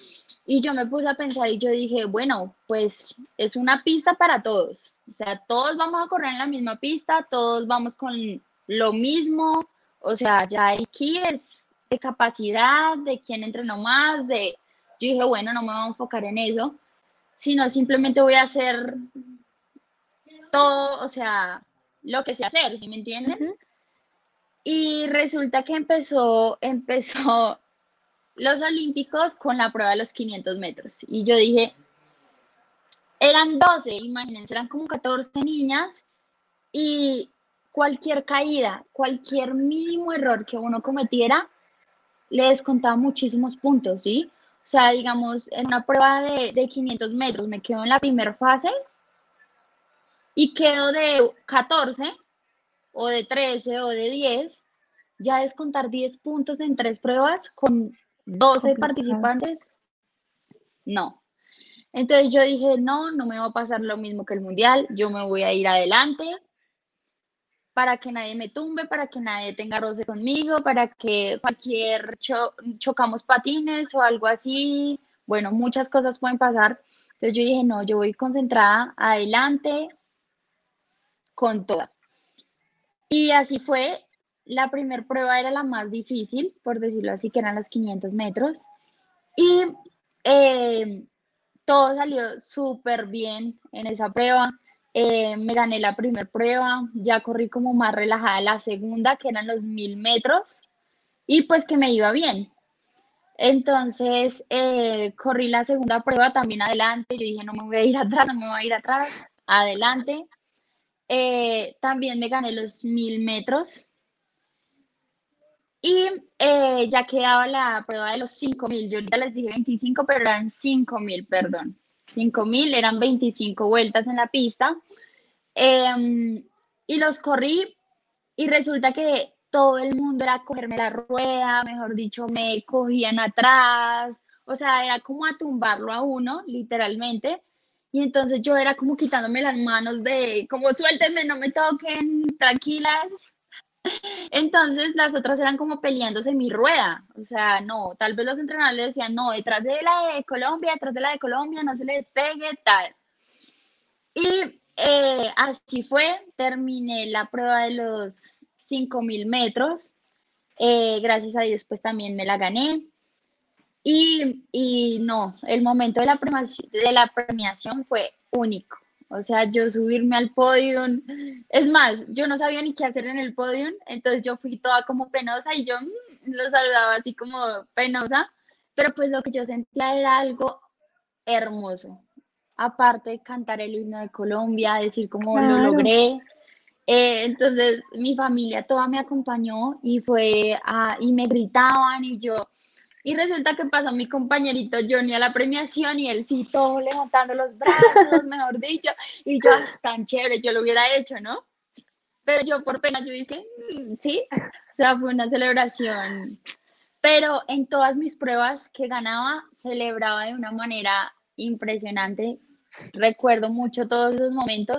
Y yo me puse a pensar y yo dije, bueno, pues es una pista para todos. O sea, todos vamos a correr en la misma pista, todos vamos con lo mismo. O sea, ya aquí es de capacidad, de quién entrenó más, de... Yo dije, bueno, no me voy a enfocar en eso, sino simplemente voy a hacer todo, o sea, lo que sé hacer, ¿sí me entienden? Y resulta que empezó, empezó los Olímpicos con la prueba de los 500 metros. Y yo dije, eran 12, imagínense, eran como 14 niñas y cualquier caída, cualquier mínimo error que uno cometiera, le descontaba muchísimos puntos, ¿sí? O sea, digamos, en una prueba de, de 500 metros me quedo en la primera fase y quedo de 14 o de 13 o de 10, ya descontar 10 puntos en tres pruebas con 12 participantes, no. Entonces yo dije, no, no me va a pasar lo mismo que el mundial, yo me voy a ir adelante para que nadie me tumbe, para que nadie tenga roce conmigo, para que cualquier chocamos patines o algo así, bueno, muchas cosas pueden pasar. Entonces yo dije, no, yo voy concentrada adelante con toda. Y así fue, la primera prueba era la más difícil, por decirlo así, que eran los 500 metros. Y eh, todo salió súper bien en esa prueba. Eh, me gané la primera prueba, ya corrí como más relajada la segunda, que eran los 1000 metros, y pues que me iba bien. Entonces, eh, corrí la segunda prueba también adelante. Yo dije, no me voy a ir atrás, no me voy a ir atrás, adelante. también me gané los 1000 metros, y eh, ya quedaba la prueba de los 5000. Yo ya les dije 25, pero eran 5000, perdón. 5000 eran 25 vueltas en la pista. Em, y los corrí y resulta que todo el mundo era cogerme la rueda, mejor dicho, me cogían atrás, o sea, era como a tumbarlo a uno, literalmente. Y entonces yo era como quitándome las manos de, como suéltenme, no me toquen, tranquilas. Entonces las otras eran como peleándose en mi rueda. O sea, no, tal vez los entrenadores decían, no, detrás de la de Colombia, detrás de la de Colombia, no se le despegue, tal. Y eh, así fue, terminé la prueba de los 5000 metros. Eh, gracias a Dios, pues también me la gané. Y, y no, el momento de la, de la premiación fue único. O sea, yo subirme al podio, es más, yo no sabía ni qué hacer en el podio, entonces yo fui toda como penosa y yo mm, lo saludaba así como penosa, pero pues lo que yo sentía era algo hermoso. Aparte de cantar el himno de Colombia, decir cómo lo logré. Eh, entonces mi familia toda me acompañó y fue a, y me gritaban y yo, y resulta que pasó mi compañerito Johnny a la premiación y él sí, todo levantando los brazos, mejor dicho. Y yo, es tan chévere, yo lo hubiera hecho, ¿no? Pero yo por pena, yo dije, mm, sí, o sea, fue una celebración. Pero en todas mis pruebas que ganaba, celebraba de una manera impresionante. Recuerdo mucho todos esos momentos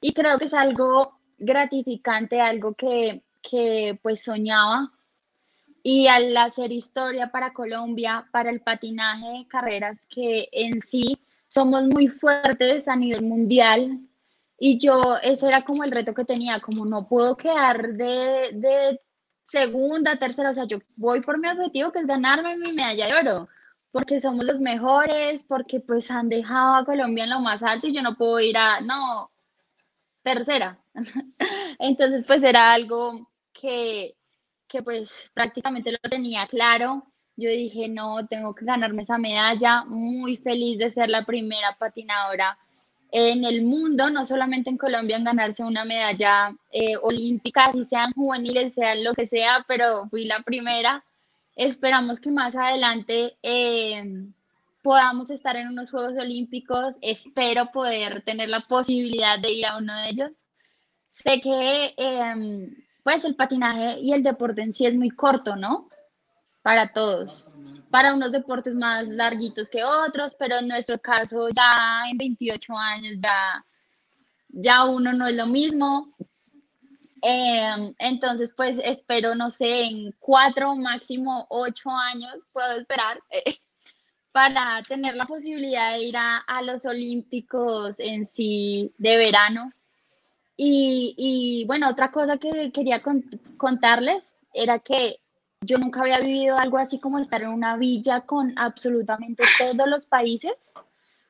y creo que es algo gratificante, algo que, que pues soñaba y al hacer historia para Colombia, para el patinaje de carreras, que en sí somos muy fuertes a nivel mundial, y yo, ese era como el reto que tenía, como no puedo quedar de, de segunda, tercera, o sea, yo voy por mi objetivo, que es ganarme mi medalla de oro, porque somos los mejores, porque pues han dejado a Colombia en lo más alto y yo no puedo ir a, no, tercera. Entonces, pues era algo que, que pues prácticamente lo tenía claro. Yo dije, no, tengo que ganarme esa medalla. Muy feliz de ser la primera patinadora en el mundo, no solamente en Colombia, en ganarse una medalla eh, olímpica, si sean juveniles, sean lo que sea, pero fui la primera. Esperamos que más adelante eh, podamos estar en unos Juegos Olímpicos. Espero poder tener la posibilidad de ir a uno de ellos. Sé que em, pues el patinaje y el deporte en sí es muy corto, ¿no? Para todos. Para unos deportes más larguitos que otros, pero en nuestro caso ya en 28 años ya, ya uno no es lo mismo. Em, entonces, pues espero, no sé, en cuatro, máximo ocho años puedo esperar para tener la posibilidad de ir a, a los Olímpicos en sí de verano y, bueno, otra cosa que quería contarles era que yo nunca había vivido algo así como estar en una villa con absolutamente todos los países,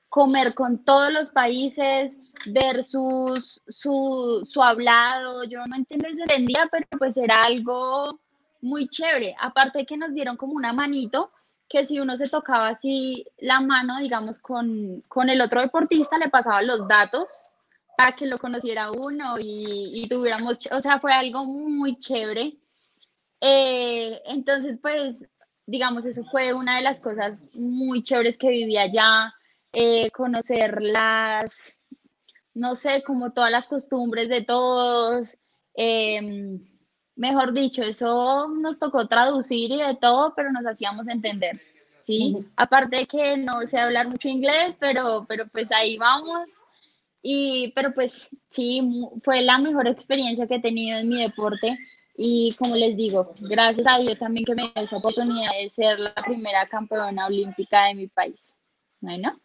comer con todos los países, ver sus, su, su hablado, yo no entiendo se entendía, pero pues era algo muy chévere. Aparte que nos dieron como una manito, que si uno se tocaba así la mano, digamos, con, con el otro deportista, le pasaban los datos para que lo conociera uno y, tuviéramos, o sea, fue algo muy chévere. Eh, entonces, pues, digamos, eso fue una de las cosas muy chéveres que viví allá, eh, conocer las, no sé, como todas las costumbres de todos. Em, mejor dicho, eso nos tocó traducir y de todo, pero nos hacíamos entender, ¿sí? Aparte de que no sé hablar mucho inglés, pero, pero pues ahí vamos. Y, pero pues sí, fue la mejor experiencia que he tenido en mi deporte. Y como les digo, gracias a Dios también que me dio esa oportunidad de ser la primera campeona olímpica de mi país. Bueno.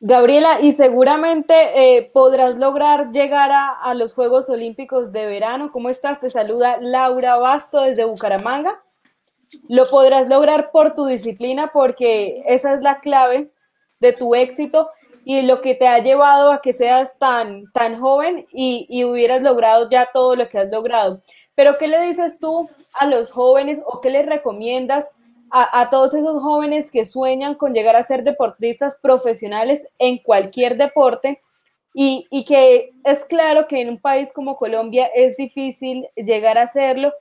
Gabriela, y seguramente eh, podrás lograr llegar a, a, los Juegos Olímpicos de verano. ¿Cómo estás? Te saluda Laura Basto desde Bucaramanga. Lo podrás lograr por tu disciplina porque esa es la clave de tu éxito y lo que te ha llevado a que seas tan, tan joven y, y hubieras logrado ya todo lo que has logrado. Pero ¿qué le dices tú a los jóvenes o qué les recomiendas a, a, todos esos jóvenes que sueñan con llegar a ser deportistas profesionales en cualquier deporte y, y, que es claro que en un país como Colombia es difícil llegar a hacerlo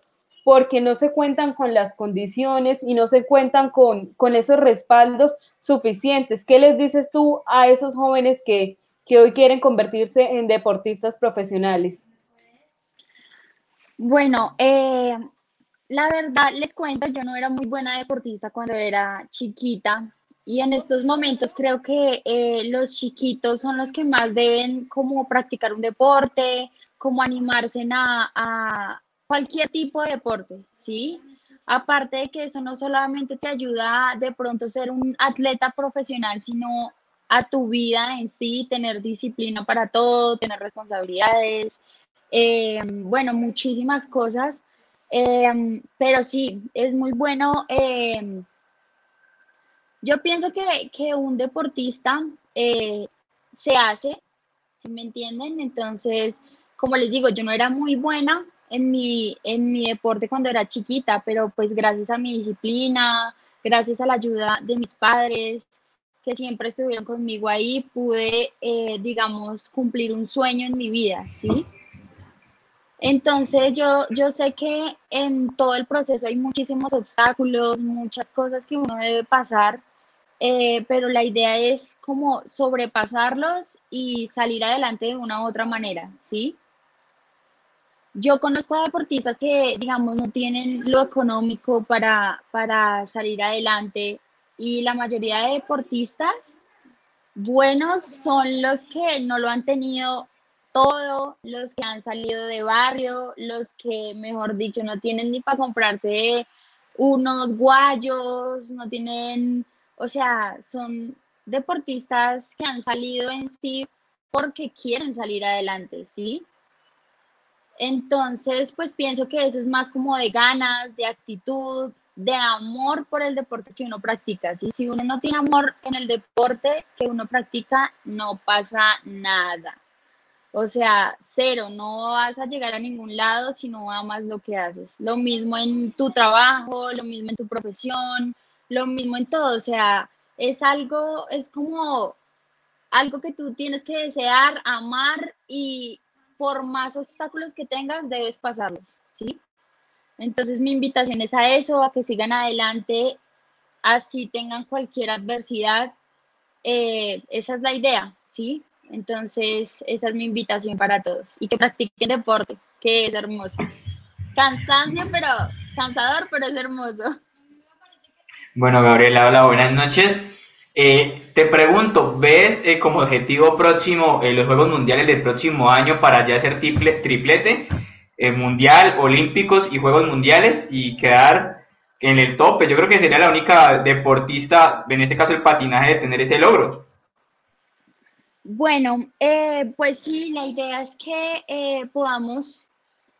porque no se cuentan con las condiciones y no se cuentan con, con esos respaldos suficientes. ¿Qué les dices tú a esos jóvenes que, que hoy quieren convertirse en deportistas profesionales? Bueno, eh, la verdad les cuento, yo no era muy buena deportista cuando era chiquita y en estos momentos creo que eh, los chiquitos son los que más deben como practicar un deporte, como animarse a, a cualquier tipo de deporte, ¿sí? Aparte de que eso no solamente te ayuda a de pronto ser un atleta profesional, sino a tu vida en sí, tener disciplina para todo, tener responsabilidades, eh, bueno, muchísimas cosas. Eh, pero sí, es muy bueno. Eh, yo pienso que, que un deportista se hace, si me entienden? Entonces, como les digo, yo no era muy buena, en mi, en mi deporte cuando era chiquita, pero pues gracias a mi disciplina, gracias a la ayuda de mis padres, que siempre estuvieron conmigo ahí, pude, eh, digamos, cumplir un sueño en mi vida, ¿sí? Entonces yo, yo sé que en todo el proceso hay muchísimos obstáculos, muchas cosas que uno debe pasar, eh, pero la idea es como sobrepasarlos y salir adelante de una u otra manera, ¿sí? Yo conozco a deportistas que, digamos, no tienen lo económico para, para salir adelante y la mayoría de deportistas buenos son los que no lo han tenido todo, los que han salido de barrio, los que, mejor dicho, no tienen ni para comprarse unos guayos, no tienen, o sea, son deportistas que han salido en sí porque quieren salir adelante, ¿sí? Entonces, pues pienso que eso es más como de ganas, de actitud, de amor por el deporte que uno practica. Si uno no tiene amor en el deporte que uno practica, no pasa nada. O sea, cero, no vas a llegar a ningún lado si no amas lo que haces. Lo mismo en tu trabajo, lo mismo en tu profesión, lo mismo en todo. O sea, es algo, es como algo que tú tienes que desear, amar y por más obstáculos que tengas, debes pasarlos, ¿sí? Entonces mi invitación es a eso, a que sigan adelante, así tengan cualquier adversidad. Eh, esa es la idea, ¿sí? Entonces, esa es mi invitación para todos y que practiquen deporte, que es hermoso. Cansancio, pero cansador, pero es hermoso. Bueno, Gabriela, hola, buenas noches. Eh, te pregunto, ¿ves eh, como objetivo próximo eh, los Juegos Mundiales del próximo año para ya hacer triplete, mundial, olímpicos y Juegos Mundiales y quedar en el tope? Yo creo que sería la única deportista, en este caso el patinaje, de tener ese logro. Bueno, pues sí, la idea es que podamos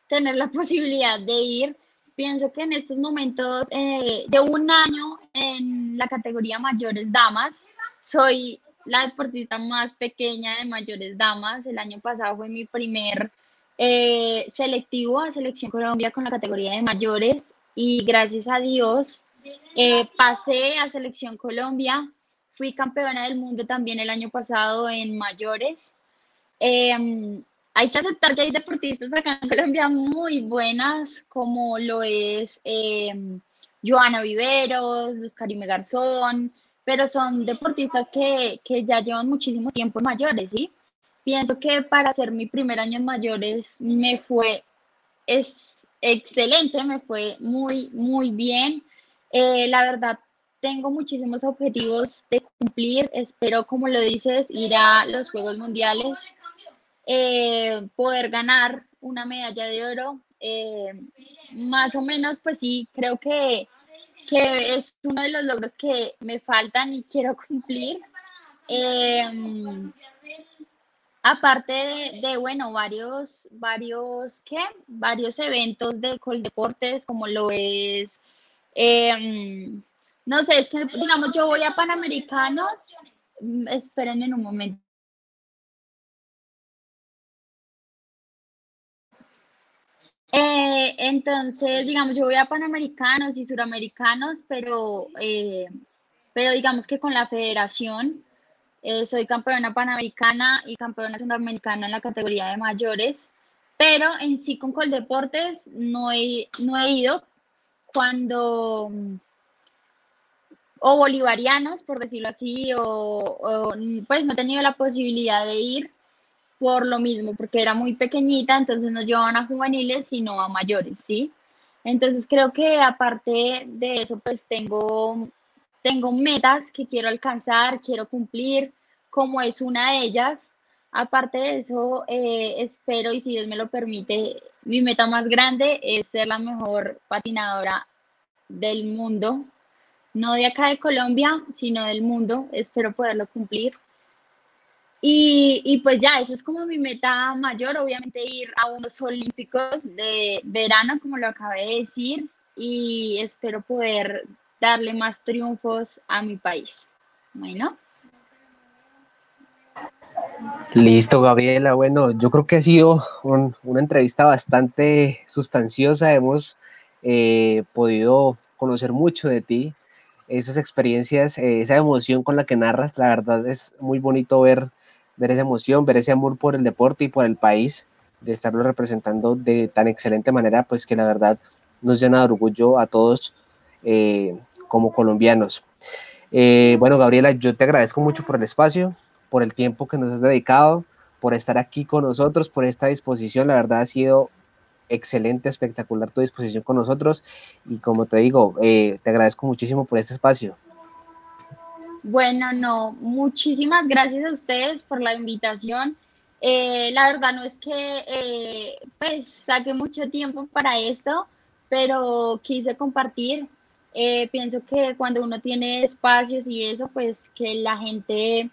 tener la posibilidad de ir pienso que en estos momentos eh, de un año en la categoría mayores damas. Soy la deportista más pequeña de mayores damas. El año pasado fue mi primer eh, selectivo a Selección Colombia con la categoría de mayores y gracias a Dios eh, pasé a Selección Colombia. Fui campeona del mundo también el año pasado en mayores. Em, hay que aceptar que hay deportistas acá en Colombia muy buenas, como lo es eh, Joana Viveros, Luz Karime Garzón, pero son deportistas que, que, ya llevan muchísimo tiempo mayores, ¿sí? Pienso que para hacer mi primer año en mayores me fue es excelente, me fue muy, muy bien. Eh, la verdad, tengo muchísimos objetivos de cumplir. Espero, como lo dices, ir a los Juegos Mundiales eh, poder ganar una medalla de oro. Eh, más o menos, pues sí, creo que, que, es uno de los logros que me faltan y quiero cumplir. Eh, aparte de, bueno, varios, varios, ¿qué? Varios eventos de Coldeportes, como lo es, no sé, es que, digamos, yo voy a Panamericanos, mm, esperen en un momento. Eh, entonces, digamos, yo voy a Panamericanos y Suramericanos, pero, eh, pero digamos que con la federación eh, soy campeona panamericana y campeona suramericana en la categoría de mayores, pero en sí con Coldeportes no he, no he ido cuando o bolivarianos, por decirlo así, o, pues no he tenido la posibilidad de ir por lo mismo, porque era muy pequeñita, entonces no llevaban a juveniles, sino a mayores, ¿sí? Entonces creo que aparte de eso, pues tengo, tengo metas que quiero alcanzar, quiero cumplir, como es una de ellas. Aparte de eso, eh, espero, y si Dios me lo permite, mi meta más grande es ser la mejor patinadora del mundo, no de acá de Colombia, sino del mundo. Espero poderlo cumplir. Y, pues ya, esa es como mi meta mayor, obviamente ir a unos olímpicos de verano, como lo acabé de decir, y espero poder darle más triunfos a mi país. Bueno. Listo, Gabriela. Bueno, yo creo que ha sido una entrevista bastante sustanciosa. Hemos eh, podido conocer mucho de ti, esas experiencias, eh, esa emoción con la que narras. La verdad es muy bonito ver ver esa emoción, ver ese amor por el deporte y por el país, de estarlo representando de tan excelente manera, pues que la verdad nos llena de orgullo a todos eh, como colombianos. Eh, bueno, Gabriela, yo te agradezco mucho por el espacio, por el tiempo que nos has dedicado, por estar aquí con nosotros, por esta disposición. La verdad ha sido excelente, espectacular tu disposición con nosotros y como te digo, eh, te agradezco muchísimo por este espacio. Bueno, no, muchísimas gracias a ustedes por la invitación. Eh, la verdad no es que eh, pues saque mucho tiempo para esto, pero quise compartir. Eh, pienso que cuando uno tiene espacios y eso, pues que la gente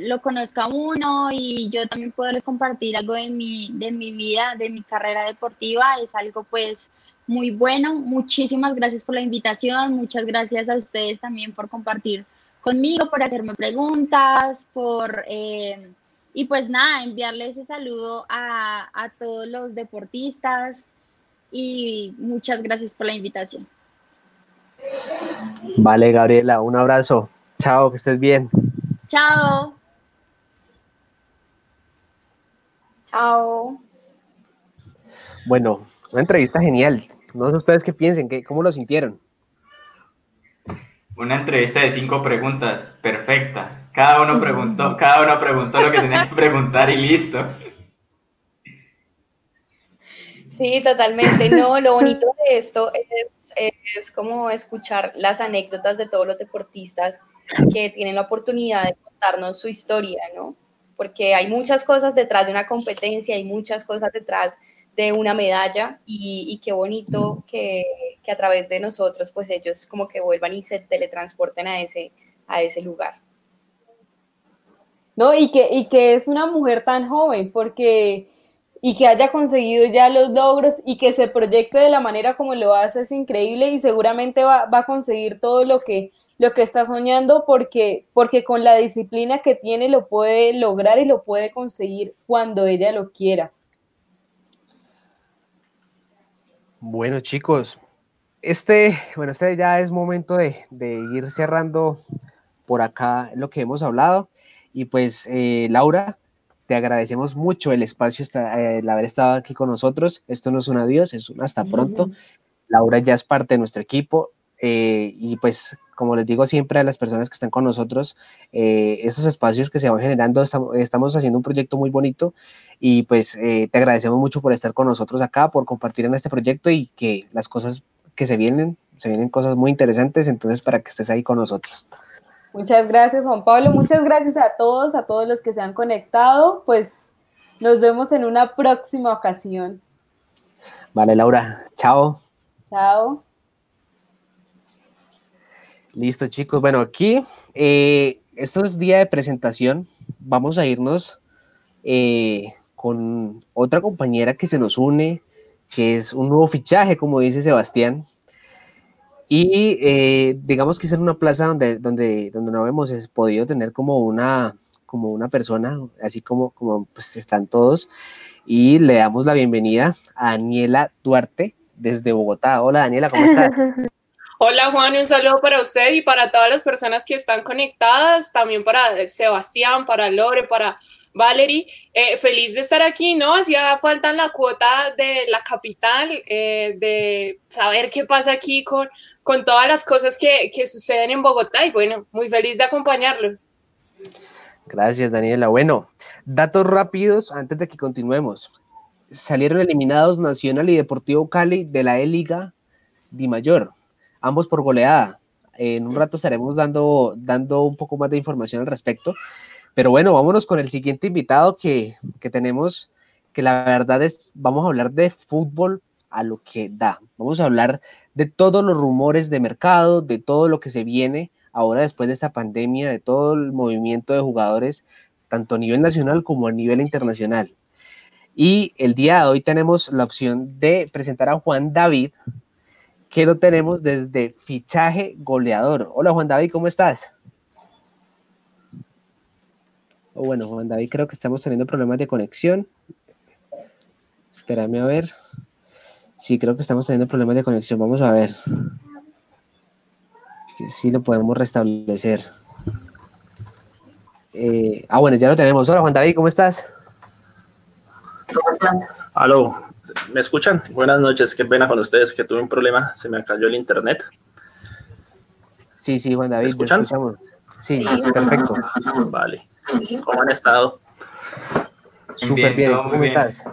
lo conozca uno y yo también poderles compartir algo de mi, de mi vida, de mi carrera deportiva, es algo pues muy bueno. Muchísimas gracias por la invitación, muchas gracias a ustedes también por compartir conmigo, por hacerme preguntas, por, eh, y pues nada, enviarle ese saludo a, a todos los deportistas y muchas gracias por la invitación. Vale, Gabriela, un abrazo. Chao, que estés bien. Chao. Chao. Bueno, una entrevista genial. No sé ustedes qué piensen, qué, cómo lo sintieron. Una entrevista de cinco preguntas, perfecta. Cada uno preguntó, cada uno preguntó lo que tenía que preguntar y listo. Sí, totalmente. No, lo bonito de esto es, es, como escuchar las anécdotas de todos los deportistas que tienen la oportunidad de contarnos su historia, ¿no? Porque hay muchas cosas detrás de una competencia, hay muchas cosas detrás de una medalla y, y qué bonito que, que, a través de nosotros, pues ellos como que vuelvan y se teletransporten a ese, a ese lugar. No, y que, y que es una mujer tan joven, porque y que haya conseguido ya los logros y que se proyecte de la manera como lo hace es increíble y seguramente va, va a conseguir todo lo que, lo que está soñando porque, porque con la disciplina que tiene lo puede lograr y lo puede conseguir cuando ella lo quiera. Bueno, chicos, este, bueno, este ya es momento de, de ir cerrando por acá lo que hemos hablado. Y pues, eh, Laura, te agradecemos mucho el espacio, el haber estado aquí con nosotros. Esto no es un adiós, es un hasta pronto. Laura ya es parte de nuestro equipo. Eh, y pues, como les digo siempre a las personas que están con nosotros, eh, esos espacios que se van generando, estamos, estamos, haciendo un proyecto muy bonito y pues te agradecemos mucho por estar con nosotros acá, por compartir en este proyecto y que las cosas que se vienen, se vienen cosas muy interesantes, entonces para que estés ahí con nosotros. Muchas gracias, Juan Pablo. Muchas gracias a todos, a todos los que se han conectado. Pues nos vemos en una próxima ocasión. Vale, Laura. Chao. Chao. Listo, chicos. Bueno, aquí, eh, esto es día de presentación. Vamos a irnos eh, con otra compañera que se nos une, que es un nuevo fichaje, como dice Sebastián. Y eh, digamos que es en una plaza donde, donde, donde no hemos podido tener como una, como una persona, así como, como pues están todos. Y le damos la bienvenida a Daniela Duarte desde Bogotá. Hola Daniela, ¿cómo estás? Hola Juan, un saludo para usted y para todas las personas que están conectadas, también para Sebastián, para Lore, para Valerie, eh, feliz de estar aquí, ¿no? Hacía falta la cuota de la capital, eh, de saber qué pasa aquí con, con todas las cosas que, que, suceden en Bogotá y bueno, muy feliz de acompañarlos. Gracias, Daniela. Bueno, datos rápidos antes de que continuemos. Salieron eliminados Nacional y Deportivo Cali de la E-Liga Di Mayor, ambos por goleada. En un rato estaremos dando, dando un poco más de información al respecto. Pero bueno, vámonos con el siguiente invitado que, que tenemos, que la verdad es, vamos a hablar de fútbol a lo que da. Vamos a hablar de todos los rumores de mercado, de todo lo que se viene ahora después de esta pandemia, de todo el movimiento de jugadores, tanto a nivel nacional como a nivel internacional. Y el día de hoy tenemos la opción de presentar a Juan David, que lo tenemos desde fichaje goleador. Hola Juan David, ¿cómo estás? Oh, bueno, Juan David, creo que estamos teniendo problemas de conexión. Espérame a ver. Sí, creo que estamos teniendo problemas de conexión. Vamos a ver. Sí, lo podemos restablecer. Eh, ah, bueno, ya lo tenemos. Hola, Juan David, ¿cómo estás? ¿Cómo estás? Aló, ¿me escuchan? Buenas noches, qué pena con ustedes que tuve un problema, se me cayó el internet. Sí, sí, Juan David, ¿Me escuchan? escuchamos. Sí, sí, perfecto. Vale. ¿Cómo han estado? Súper bien, ¿cómo bien. estás?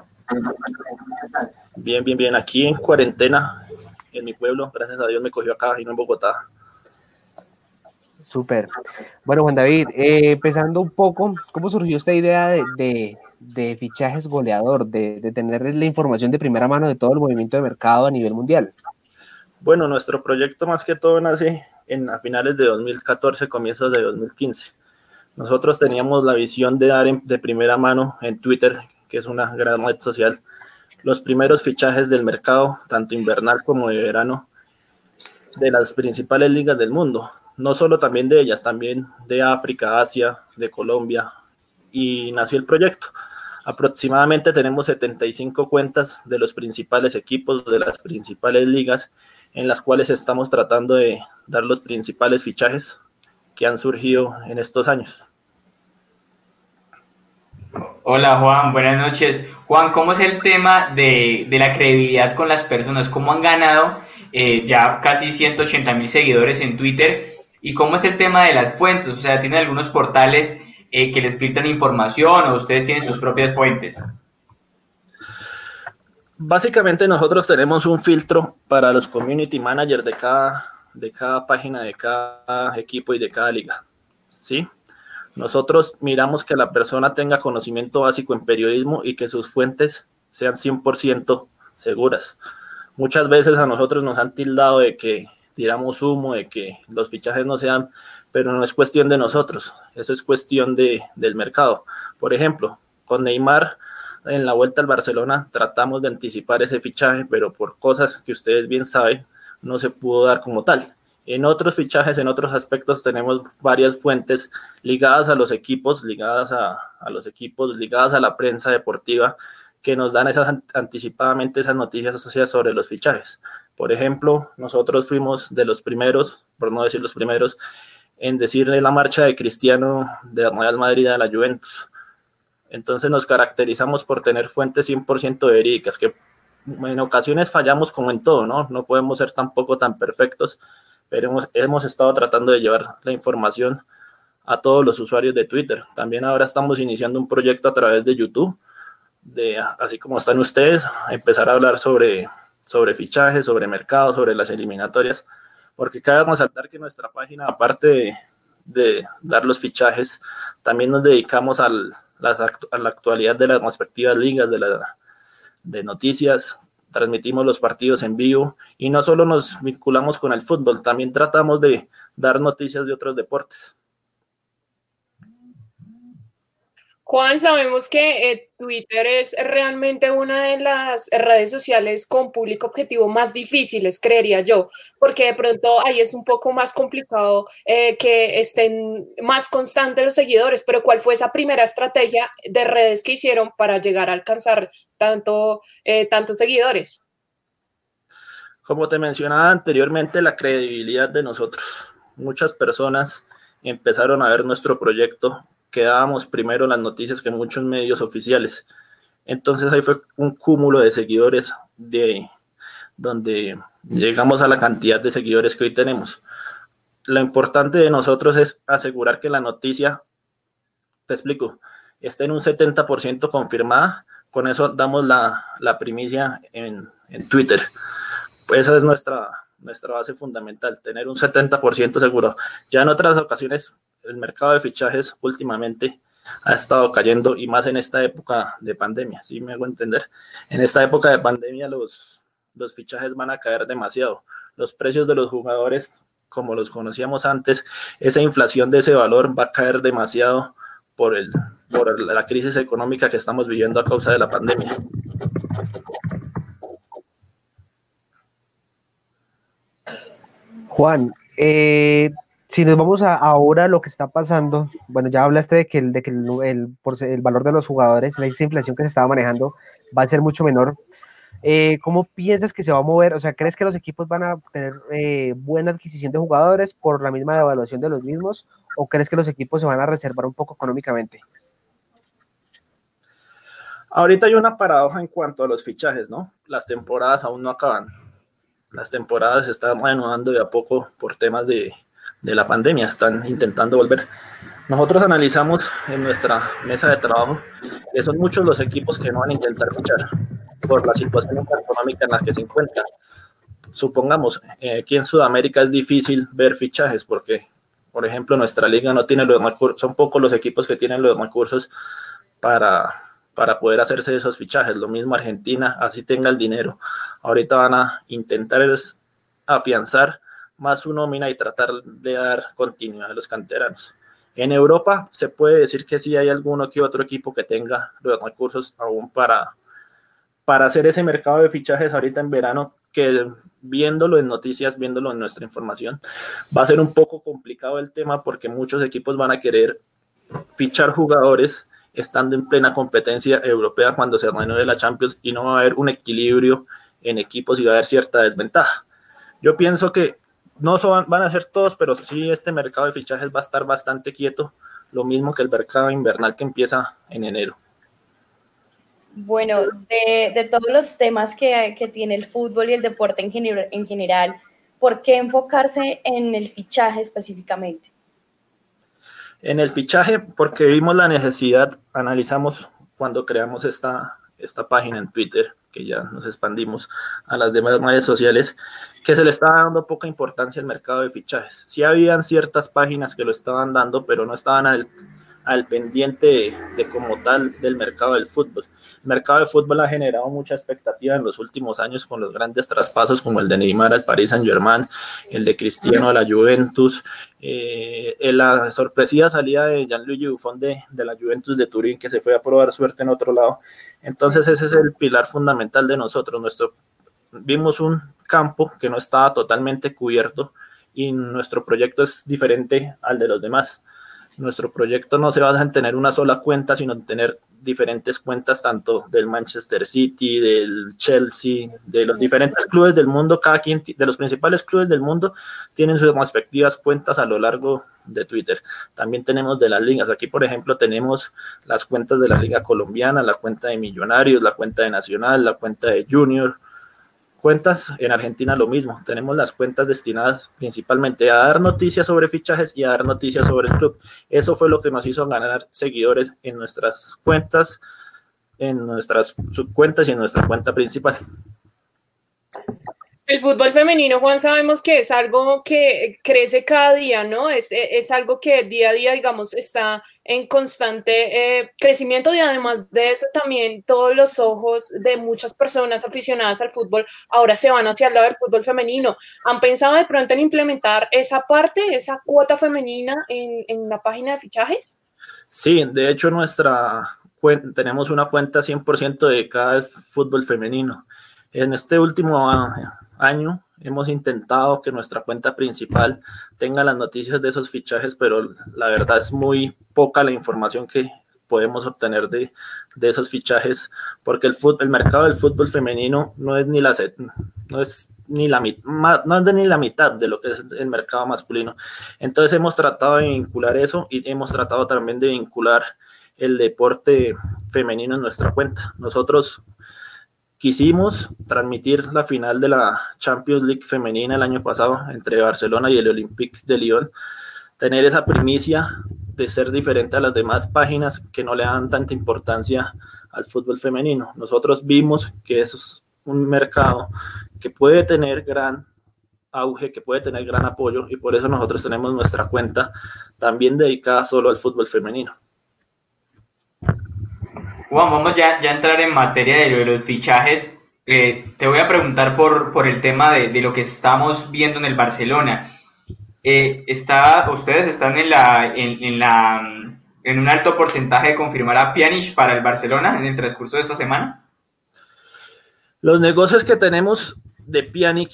Bien, bien, bien. Aquí en cuarentena, en mi pueblo, gracias a Dios me cogió acá y no en Bogotá. Súper. Bueno, Juan David, eh, empezando un poco, ¿cómo surgió esta idea de, fichajes goleador, de, de, tener la información de primera mano de todo el movimiento de mercado a nivel mundial? Bueno, nuestro proyecto más que todo nace en, a finales de 2014, comienzos de 2015. Nosotros teníamos la visión de dar en, de primera mano en Twitter, que es una gran red social, los primeros fichajes del mercado, tanto invernal como de verano, de las principales ligas del mundo. No solo también de ellas, también de África, Asia, de Colombia, y nació el proyecto. Aproximadamente tenemos 75 cuentas de los principales equipos, de las principales ligas, en las cuales estamos tratando de dar los principales fichajes que han surgido en estos años. Hola Juan, buenas noches. Juan, ¿cómo es el tema de, de la credibilidad con las personas? ¿Cómo han ganado eh, ya casi 180 mil seguidores en Twitter? ¿Y cómo es el tema de las fuentes? O sea, ¿tienen algunos portales eh, que les filtran información o ustedes tienen sus propias fuentes? Básicamente nosotros tenemos un filtro para los community managers de cada, de cada página, de cada equipo y de cada liga. ¿Sí? Nosotros miramos que la persona tenga conocimiento básico en periodismo y que sus fuentes sean 100% seguras. Muchas veces a nosotros nos han tildado de que tiramos humo, de que los fichajes no sean, pero no es cuestión de nosotros, eso es cuestión de, del mercado. Por ejemplo, con Neymar en la vuelta al Barcelona tratamos de anticipar ese fichaje, pero por cosas que ustedes bien saben, no se pudo dar como tal. En otros fichajes, en otros aspectos, tenemos varias fuentes ligadas a los equipos, ligadas a, los equipos, ligadas a la prensa deportiva, que nos dan esas anticipadamente esas noticias asociadas sobre los fichajes. Por ejemplo, nosotros fuimos de los primeros, por no decir los primeros, en decirle la marcha de Cristiano de Real Madrid a la Juventus. Entonces nos caracterizamos por tener fuentes 100% verídicas, que en ocasiones fallamos como en todo, ¿no? No podemos ser tampoco tan perfectos, pero hemos, estado tratando de llevar la información a todos los usuarios de Twitter. También ahora estamos iniciando un proyecto a través de YouTube, de, así como están ustedes, empezar a hablar sobre, sobre fichajes, sobre mercados, sobre las eliminatorias, porque cabe resaltar que nuestra página, aparte de, dar los fichajes, también nos dedicamos a la actualidad de las respectivas ligas, de, la, de noticias, transmitimos los partidos en vivo y no solo nos vinculamos con el fútbol, también tratamos de dar noticias de otros deportes. Juan, sabemos que eh, Twitter es realmente una de las redes sociales con público objetivo más difíciles, creería yo, porque de pronto ahí es un poco más complicado eh, que estén más constantes los seguidores, pero ¿cuál fue esa primera estrategia de redes que hicieron para llegar a alcanzar tanto, eh, tantos seguidores? Como te mencionaba anteriormente, la credibilidad de nosotros. Muchas personas empezaron a ver nuestro proyecto quedábamos primero las noticias que muchos medios oficiales. Entonces ahí fue un cúmulo de seguidores de donde llegamos a la cantidad de seguidores que hoy tenemos. Lo importante de nosotros es asegurar que la noticia, te explico, esté en un 70% confirmada. Con eso damos la, la primicia en, en, Twitter. Pues esa es nuestra, nuestra base fundamental, tener un 70% seguro. Ya en otras ocasiones el mercado de fichajes últimamente ha estado cayendo y más en esta época de pandemia, ¿sí me hago entender? En esta época de pandemia los, los fichajes van a caer demasiado. Los precios de los jugadores, como los conocíamos antes, esa inflación de ese valor va a caer demasiado por, el, por la crisis económica que estamos viviendo a causa de la pandemia. Juan, eh, si nos vamos a ahora lo que está pasando, bueno, ya hablaste de que el, de que el, el, valor de los jugadores, esa inflación que se estaba manejando, va a ser mucho menor. Eh, ¿Cómo piensas que se va a mover? O sea, ¿crees que los equipos van a tener eh, buena adquisición de jugadores por la misma devaluación de los mismos? ¿O crees que los equipos se van a reservar un poco económicamente? Ahorita hay una paradoja en cuanto a los fichajes, ¿no? Las temporadas aún no acaban. Las temporadas se están reanudando de a poco por temas de, de la pandemia, están intentando volver. Nosotros analizamos en nuestra mesa de trabajo que son muchos los equipos que no van a intentar fichar por la situación económica en la que se encuentran. Supongamos, eh, aquí en Sudamérica es difícil ver fichajes porque, por ejemplo, nuestra liga no tiene los recursos, son pocos los equipos que tienen los recursos para, para poder hacerse esos fichajes. Lo mismo Argentina, así tenga el dinero. Ahorita van a intentar afianzar más su nómina y tratar de dar continuidad a los canteranos. En Europa se puede decir que sí hay alguno que otro equipo que tenga los recursos aún para, para hacer ese mercado de fichajes ahorita en verano, que viéndolo en noticias, viéndolo en nuestra información, va a ser un poco complicado el tema porque muchos equipos van a querer fichar jugadores estando en plena competencia europea cuando se renueve la Champions y no va a haber un equilibrio en equipos y va a haber cierta desventaja. Yo pienso que no son, van a ser todos, pero sí este mercado de fichajes va a estar bastante quieto, lo mismo que el mercado invernal que empieza en enero. Bueno, de, todos los temas que, que, tiene el fútbol y el deporte en, en general, ¿por qué enfocarse en el fichaje específicamente? En el fichaje, porque vimos la necesidad, analizamos cuando creamos esta, esta página en Twitter, que ya nos expandimos a las demás redes sociales, que se le estaba dando poca importancia al mercado de fichajes. Sí habían ciertas páginas que lo estaban dando, pero no estaban al, al pendiente de, como tal del mercado del fútbol. El mercado del fútbol ha generado mucha expectativa en los últimos años con los grandes traspasos como el de Neymar al Paris Saint Germain, el de Cristiano a la Juventus, eh, la sorpresiva salida de Gianluigi Buffon de, de la Juventus de Turín que se fue a probar suerte en otro lado. Entonces ese es el pilar fundamental de nosotros. Nuestro, vimos un campo que no estaba totalmente cubierto y nuestro proyecto es diferente al de los demás. Nuestro proyecto no se basa en tener una sola cuenta, sino en tener diferentes cuentas, tanto del Manchester City, del Chelsea, de los diferentes clubes del mundo. Cada quien de los principales clubes del mundo tienen sus respectivas cuentas a lo largo de Twitter. También tenemos de las ligas. Aquí, por ejemplo, tenemos las cuentas de la Liga Colombiana, la cuenta de Millonarios, la cuenta de Nacional, la cuenta de Junior, Cuentas en Argentina lo mismo, tenemos las cuentas destinadas principalmente a dar noticias sobre fichajes y a dar noticias sobre el club. Eso fue lo que nos hizo ganar seguidores en nuestras cuentas, en nuestras subcuentas y en nuestra cuenta principal. El fútbol femenino, Juan, sabemos que es algo que crece cada día, ¿no? Es, es algo que día a día, digamos, está en constante eh, crecimiento y además de eso también todos los ojos de muchas personas aficionadas al fútbol ahora se van hacia el lado del fútbol femenino. ¿Han pensado de pronto en implementar esa parte, esa cuota femenina en, en la página de fichajes? Sí, de hecho nuestra tenemos una cuenta 100% dedicada al fútbol femenino. En este último año, hemos intentado que nuestra cuenta principal tenga las noticias de esos fichajes, pero la verdad es muy poca la información que podemos obtener de, de esos fichajes, porque el, fútbol, el mercado del fútbol femenino no es ni la no es ni la no es de ni la mitad de lo que es el mercado masculino. Entonces hemos tratado de vincular eso y hemos tratado también de vincular el deporte femenino en nuestra cuenta. Nosotros quisimos transmitir la final de la Champions League femenina el año pasado entre Barcelona y el Olympique de Lyon, tener esa primicia de ser diferente a las demás páginas que no le dan tanta importancia al fútbol femenino. Nosotros vimos que eso es un mercado que puede tener gran auge, que puede tener gran apoyo y por eso nosotros tenemos nuestra cuenta también dedicada solo al fútbol femenino. Juan, vamos ya, ya a entrar en materia de, los fichajes. Eh, te voy a preguntar por, por el tema de, de, lo que estamos viendo en el Barcelona. Eh, está, ustedes están en, la, en, en, la, en un alto porcentaje de confirmar a Pjanic para el Barcelona en el transcurso de esta semana. Los negocios que tenemos de Pjanic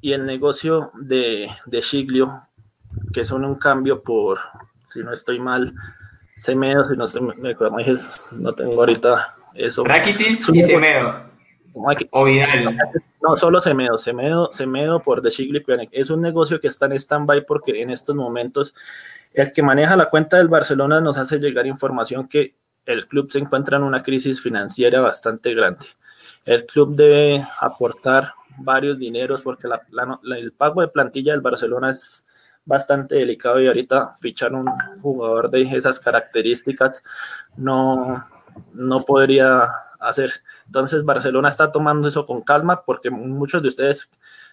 y el negocio de, de que son un cambio por, si no estoy mal, Semedo, si no, me, no tengo ahorita eso. Rakitic y Semedo. O Vidal. No, solo Semedo, Semedo, Semedo por The Shigli Es un negocio que está en stand-by porque en estos momentos el que maneja la cuenta del Barcelona nos hace llegar información que el club se encuentra en una crisis financiera bastante grande. El club debe aportar varios dineros porque el pago de plantilla del Barcelona es bastante delicado y ahorita fichar un jugador de esas características no, no podría hacer. Entonces Barcelona está tomando eso con calma porque muchos de ustedes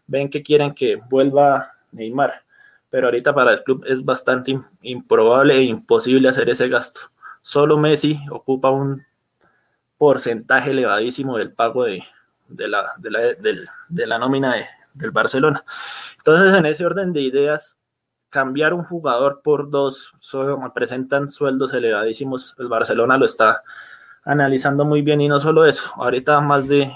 ven que quieren que vuelva Neymar, pero ahorita para el club es bastante improbable e imposible hacer ese gasto. Solo Messi ocupa un porcentaje elevadísimo del pago de, la, de, la, de la nómina del Barcelona. Entonces, en ese orden de ideas, cambiar un jugador por dos presentan sueldos elevadísimos. El Barcelona lo está analizando muy bien y no solo eso, ahorita más de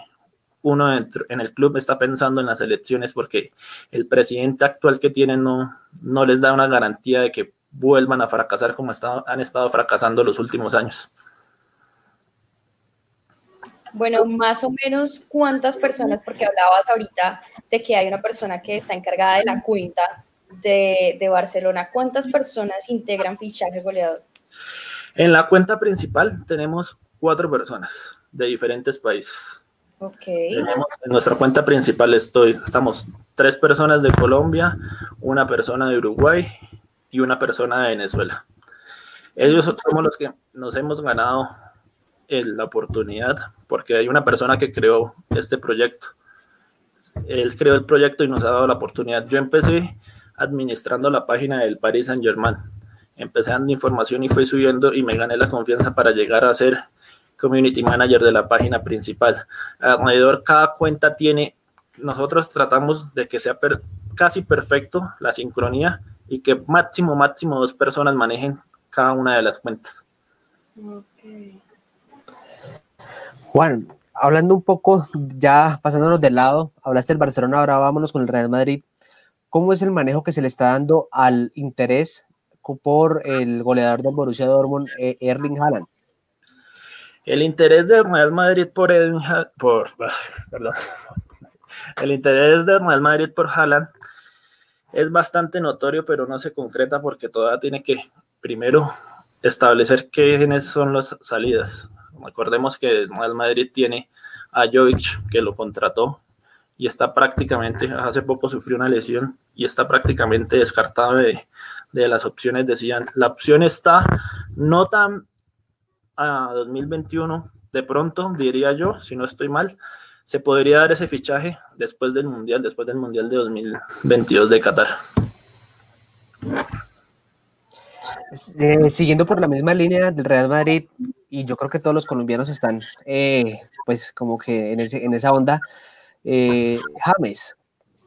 uno en el club está pensando en las elecciones porque el presidente actual que tienen no, no les da una garantía de que vuelvan a fracasar como han estado fracasando los últimos años. Bueno, más o menos cuántas personas, porque hablabas ahorita de que hay una persona que está encargada de la cuenta de, de Barcelona, ¿cuántas personas integran fichaje goleador? En la cuenta principal tenemos cuatro personas de diferentes países. Ok. Tenemos, en nuestra cuenta principal estoy, estamos tres personas de Colombia, una persona de Uruguay y una persona de Venezuela. Ellos somos los que nos hemos ganado el- la oportunidad porque hay una persona que creó este proyecto. Él creó el proyecto y nos ha dado la oportunidad. Yo empecé administrando la página del Paris Saint Germain. Empecé dando información y fui subiendo y me gané la confianza para llegar a ser community manager de la página principal. Alrededor cada cuenta tiene, nosotros tratamos de que sea per- casi perfecto la sincronía y que máximo, máximo dos personas manejen cada una de las cuentas. Juan, hablando un poco, ya pasándonos de lado, hablaste del Barcelona, ahora vámonos con el Real Madrid. ¿Cómo es el manejo que se le está dando al interés por el goleador del Borussia Dortmund, eh, Erling Haaland? El interés del Real Madrid por, por perdón. el interés del Real Madrid por Haaland es bastante notorio, pero no se concreta porque todavía tiene que primero establecer quiénes son las salidas. Recordemos que el Real Madrid tiene a Jovic que lo contrató y está prácticamente, hace poco sufrió una lesión y está prácticamente descartado de, de las opciones de Zidane. La opción está no tan a 2021, de pronto, diría yo, si no estoy mal, se podría dar ese fichaje después del Mundial, después del Mundial de 2022 de Qatar. Eh, siguiendo por la misma línea del Real Madrid, y yo creo que todos los colombianos están, eh, pues, como que en, ese- en esa onda. Eh, James,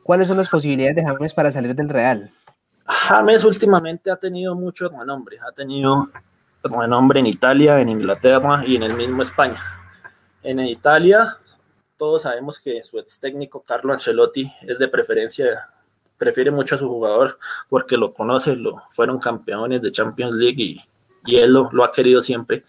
¿cuáles son las posibilidades de James para salir del Real? James últimamente ha tenido mucho renombre, ha tenido renombre en Italia, en Inglaterra y en el mismo España. En Italia, todos sabemos que su ex técnico Carlo Ancelotti es de preferencia, prefiere mucho a su jugador porque lo conoce, lo, fueron campeones de Champions League y, y él lo, lo ha querido siempre.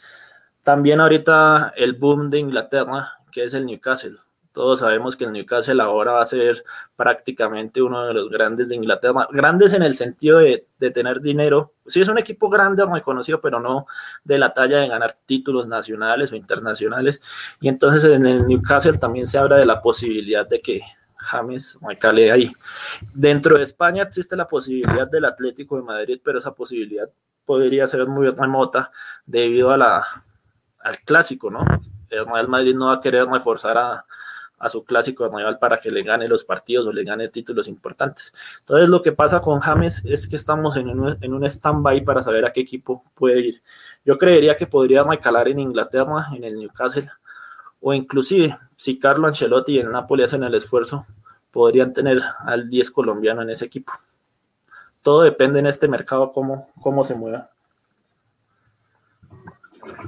También ahorita el boom de Inglaterra, que es el Newcastle. Todos sabemos que el Newcastle ahora va a ser prácticamente uno de los grandes de Inglaterra. Grandes en el sentido de, tener dinero. Sí es un equipo grande, reconocido, pero no de la talla de ganar títulos nacionales o internacionales. Y entonces en el Newcastle también se habla de la posibilidad de que James recale ahí. Dentro de España existe la posibilidad del Atlético de Madrid, pero esa posibilidad podría ser muy remota debido a la, al clásico, ¿no? El Real Madrid no va a querer reforzar a, a su clásico rival para que le gane los partidos o le gane títulos importantes. Entonces lo que pasa con James es que estamos en un, en un stand-by para saber a qué equipo puede ir. Yo creería que podría recalar en Inglaterra, en el Newcastle, o inclusive si Carlo Ancelotti y el Napoli hacen el esfuerzo, podrían tener al 10 colombiano en ese equipo. Todo depende en este mercado cómo, cómo se mueva.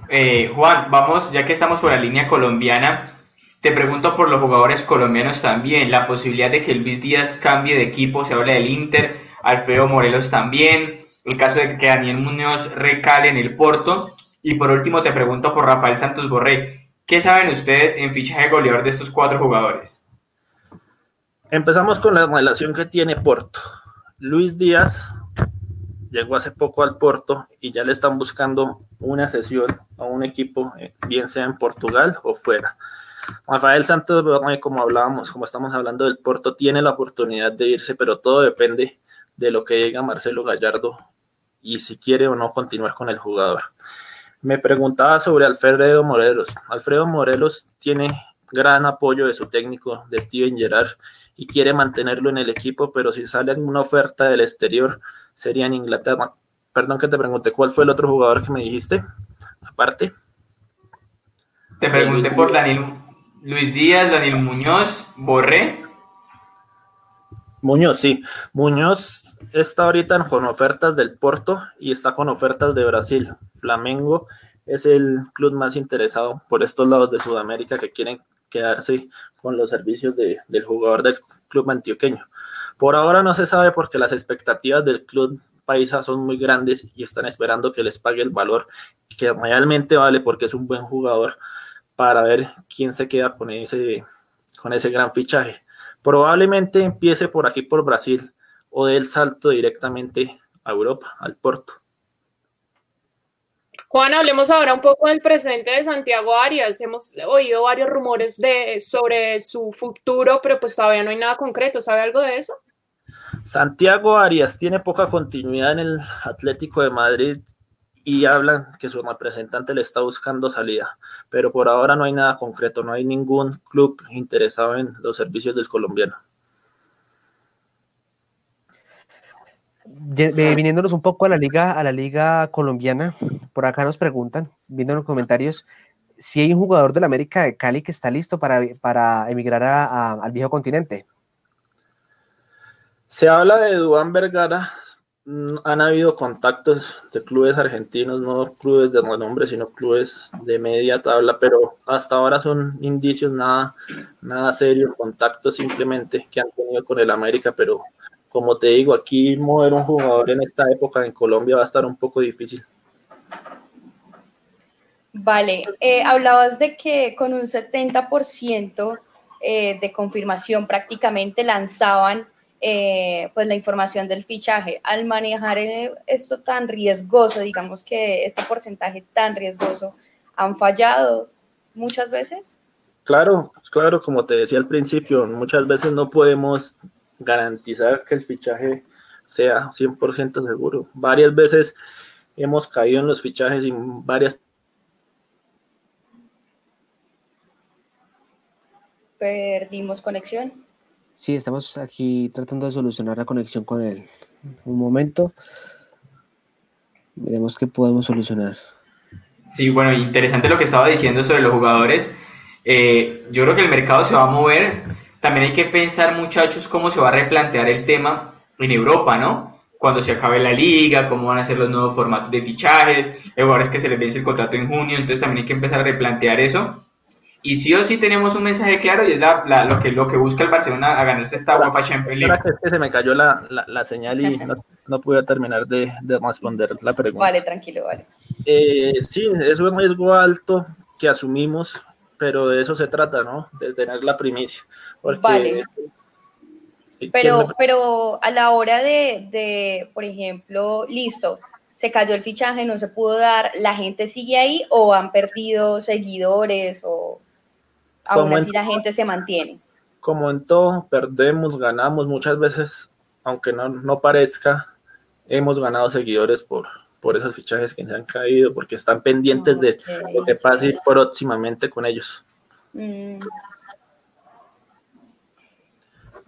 Eh, Juan, vamos, ya que estamos por la línea colombiana, te pregunto por los jugadores colombianos también, la posibilidad de que Luis Díaz cambie de equipo, se habla del Inter, Alfredo Morelos también, el caso de que Daniel Muñoz recale en el Porto, y por último te pregunto por Rafael Santos Borré, ¿qué saben ustedes en fichaje goleador de estos cuatro jugadores? Empezamos con la relación que tiene Porto. Luis Díaz llegó hace poco al Porto y ya le están buscando una sesión a un equipo, eh, bien sea en Portugal o fuera. Rafael Santos, como hablábamos, como estamos hablando del Porto, tiene la oportunidad de irse, pero todo depende de lo que diga Marcelo Gallardo y si quiere o no continuar con el jugador. Me preguntaba sobre Alfredo Morelos. Alfredo Morelos tiene gran apoyo de su técnico, de Steven Gerrard, y quiere mantenerlo en el equipo, pero si sale alguna oferta del exterior, sería en Inglaterra. Perdón que te pregunte, ¿cuál fue el otro jugador que me dijiste? Aparte. Te pregunté por Daniel Luis Díaz, Daniel Muñoz, Borré. Muñoz, sí. Muñoz está ahorita con ofertas del Porto y está con ofertas de Brasil. Flamengo es el club más interesado por estos lados de Sudamérica que quieren quedarse con los servicios de, del jugador del club antioqueño. Por ahora no se sabe porque las expectativas del club paisa son muy grandes y están esperando que les pague el valor que realmente vale porque es un buen jugador. Para ver quién se queda con ese, con ese gran fichaje. Probablemente empiece por aquí, por Brasil, o del salto directamente a Europa, al Porto. Juan, hablemos ahora un poco del presente de Santiago Arias. Hemos oído varios rumores de, sobre su futuro, pero pues todavía no hay nada concreto. ¿Sabe algo de eso? Santiago Arias tiene poca continuidad en el Atlético de Madrid y hablan que su representante le está buscando salida, pero por ahora no hay nada concreto, no hay ningún club interesado en los servicios del colombiano. viniéndonos un poco a la liga, a la liga colombiana, por acá nos preguntan, viendo en los comentarios, si hay un jugador del América de Cali que está listo para, para emigrar al viejo continente. Se habla de Duan Vergara, han habido contactos de clubes argentinos, no clubes de renombre, sino clubes de media tabla, pero hasta ahora son indicios nada, nada serios, contactos simplemente que han tenido con el América, pero como te digo, aquí mover un jugador en esta época en Colombia va a estar un poco difícil. Vale, eh, hablabas de que con un 70% eh, de confirmación prácticamente lanzaban eh, pues la información del fichaje. Al manejar esto tan riesgoso, digamos que este porcentaje tan riesgoso, ¿han fallado muchas veces? Claro, claro, como te decía al principio, muchas veces no podemos garantizar que el fichaje sea 100% seguro. Varias veces hemos caído en los fichajes y varias perdimos conexión. Sí, estamos aquí tratando de solucionar la conexión con él. Un momento. Veremos qué podemos solucionar. Sí, bueno, interesante lo que estaba diciendo sobre los jugadores. Eh, yo creo que el mercado se va a mover también hay que pensar, muchachos, cómo se va a replantear el tema en Europa, ¿no? Cuando se acabe la liga, cómo van a ser los nuevos formatos de fichajes, jugadores que se les vence el contrato en junio, entonces también hay que empezar a replantear eso. Y sí o sí tenemos un mensaje claro y es lo, que, lo que busca el Barcelona a ganarse esta guapa Champions League. Es que se me cayó la, la, señal y no, pude terminar de, de, responder la pregunta. Vale, tranquilo, vale. Eh, sí, es un riesgo alto que asumimos pero de eso se trata, ¿no? De tener la primicia. vale. pero, pero a la hora de, por ejemplo, listo, se cayó el fichaje, no se pudo dar, ¿la gente sigue ahí o han perdido seguidores o aún así la gente se mantiene? Como en todo, perdemos, ganamos, muchas veces, aunque no, no parezca, hemos ganado seguidores por, por esos fichajes que se han caído, porque están pendientes de lo que pase próximamente con ellos. Mm.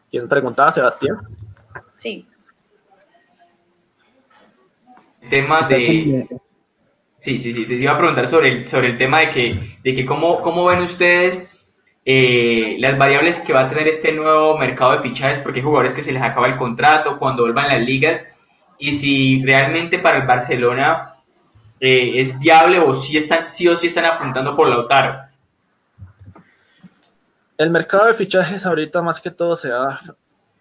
¿Quién preguntaba, Sebastián? Sí. Temas de... Sí, sí, sí, te iba a preguntar sobre el, sobre el tema de que, de que cómo, cómo ven ustedes eh, las variables que va a tener este nuevo mercado de fichajes, porque hay jugadores que se les acaba el contrato cuando vuelvan las ligas, y si realmente para el Barcelona eh, es viable o si están, sí o sí están apuntando por Lautaro. El mercado de fichajes ahorita más que todo se va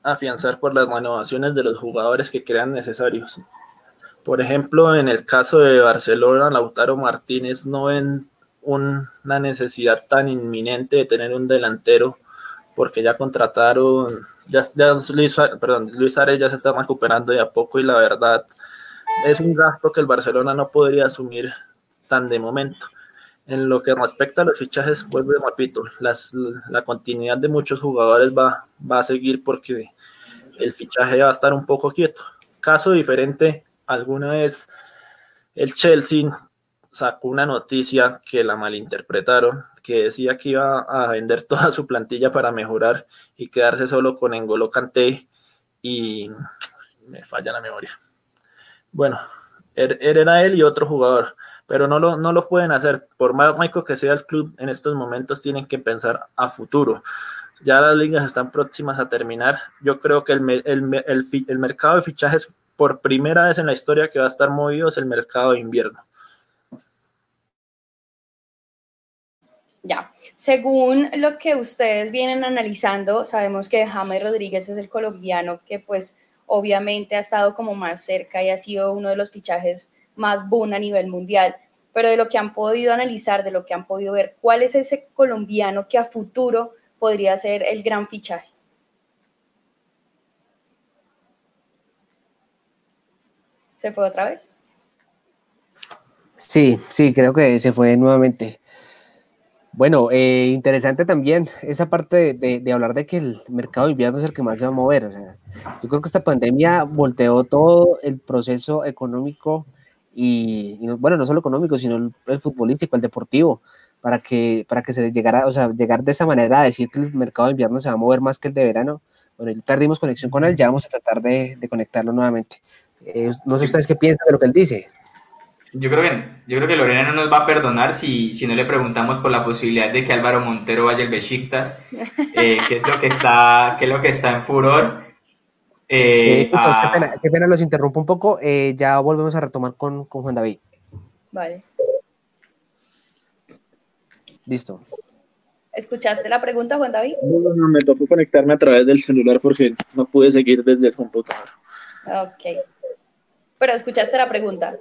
a afianzar por las renovaciones de los jugadores que crean necesarios. Por ejemplo, en el caso de Barcelona, Lautaro Martínez no ven una necesidad tan inminente de tener un delantero porque ya contrataron, ya, Luis, perdón, Luis ya se está recuperando de a poco y la verdad es un gasto que el Barcelona no podría asumir tan de momento. En lo que respecta a los fichajes, vuelvo y repito, la continuidad de muchos jugadores va, va a seguir porque el fichaje va a estar un poco quieto. Caso diferente, alguna vez el Chelsea sacó una noticia que la malinterpretaron que decía que iba a vender toda su plantilla para mejorar y quedarse solo con Engolo Kanté y me falla la memoria. Bueno, er, er era él y otro jugador, pero no lo, no lo pueden hacer. Por más rico que sea el club, en estos momentos tienen que pensar a futuro. Ya las ligas están próximas a terminar. Yo creo que el, el, el mercado de fichajes por primera vez en la historia que va a estar movido es el mercado de invierno. Ya, según lo que ustedes vienen analizando, sabemos que James Rodríguez es el colombiano que pues obviamente ha estado como más cerca y ha sido uno de los fichajes más boom a nivel mundial. pero de lo que han podido analizar, de lo que han podido ver, ¿cuál es ese colombiano que a futuro podría ser el gran fichaje? ¿Se fue otra vez? Sí, sí, creo que se fue nuevamente. Bueno, eh, interesante también esa parte de, hablar de que el mercado de invierno es el que más se va a mover. yo creo que esta pandemia volteó todo el proceso económico y, bueno, no solo económico, sino el, futbolístico, el deportivo, para que, para que se llegara, o sea, llegar de esa manera a decir que el mercado de invierno se va a mover más que el de verano. Bueno, perdimos conexión con él, ya vamos a tratar de, conectarlo nuevamente. Eh, no sé ustedes qué piensan de lo que él dice. Yo creo que, yo creo que Lorena no nos va a perdonar si, si no le preguntamos por la posibilidad de que Álvaro Montero vaya al Besiktas, eh, que es lo que está, que es lo que está en furor. Eh, eh, qué, pena, los interrumpo un poco. ya volvemos a retomar con, con Juan David. Vale. Listo. ¿Escuchaste la pregunta, Juan David? No, no, me tocó conectarme a través del celular porque no pude seguir desde el computador. Ok. Pero escuchaste la pregunta.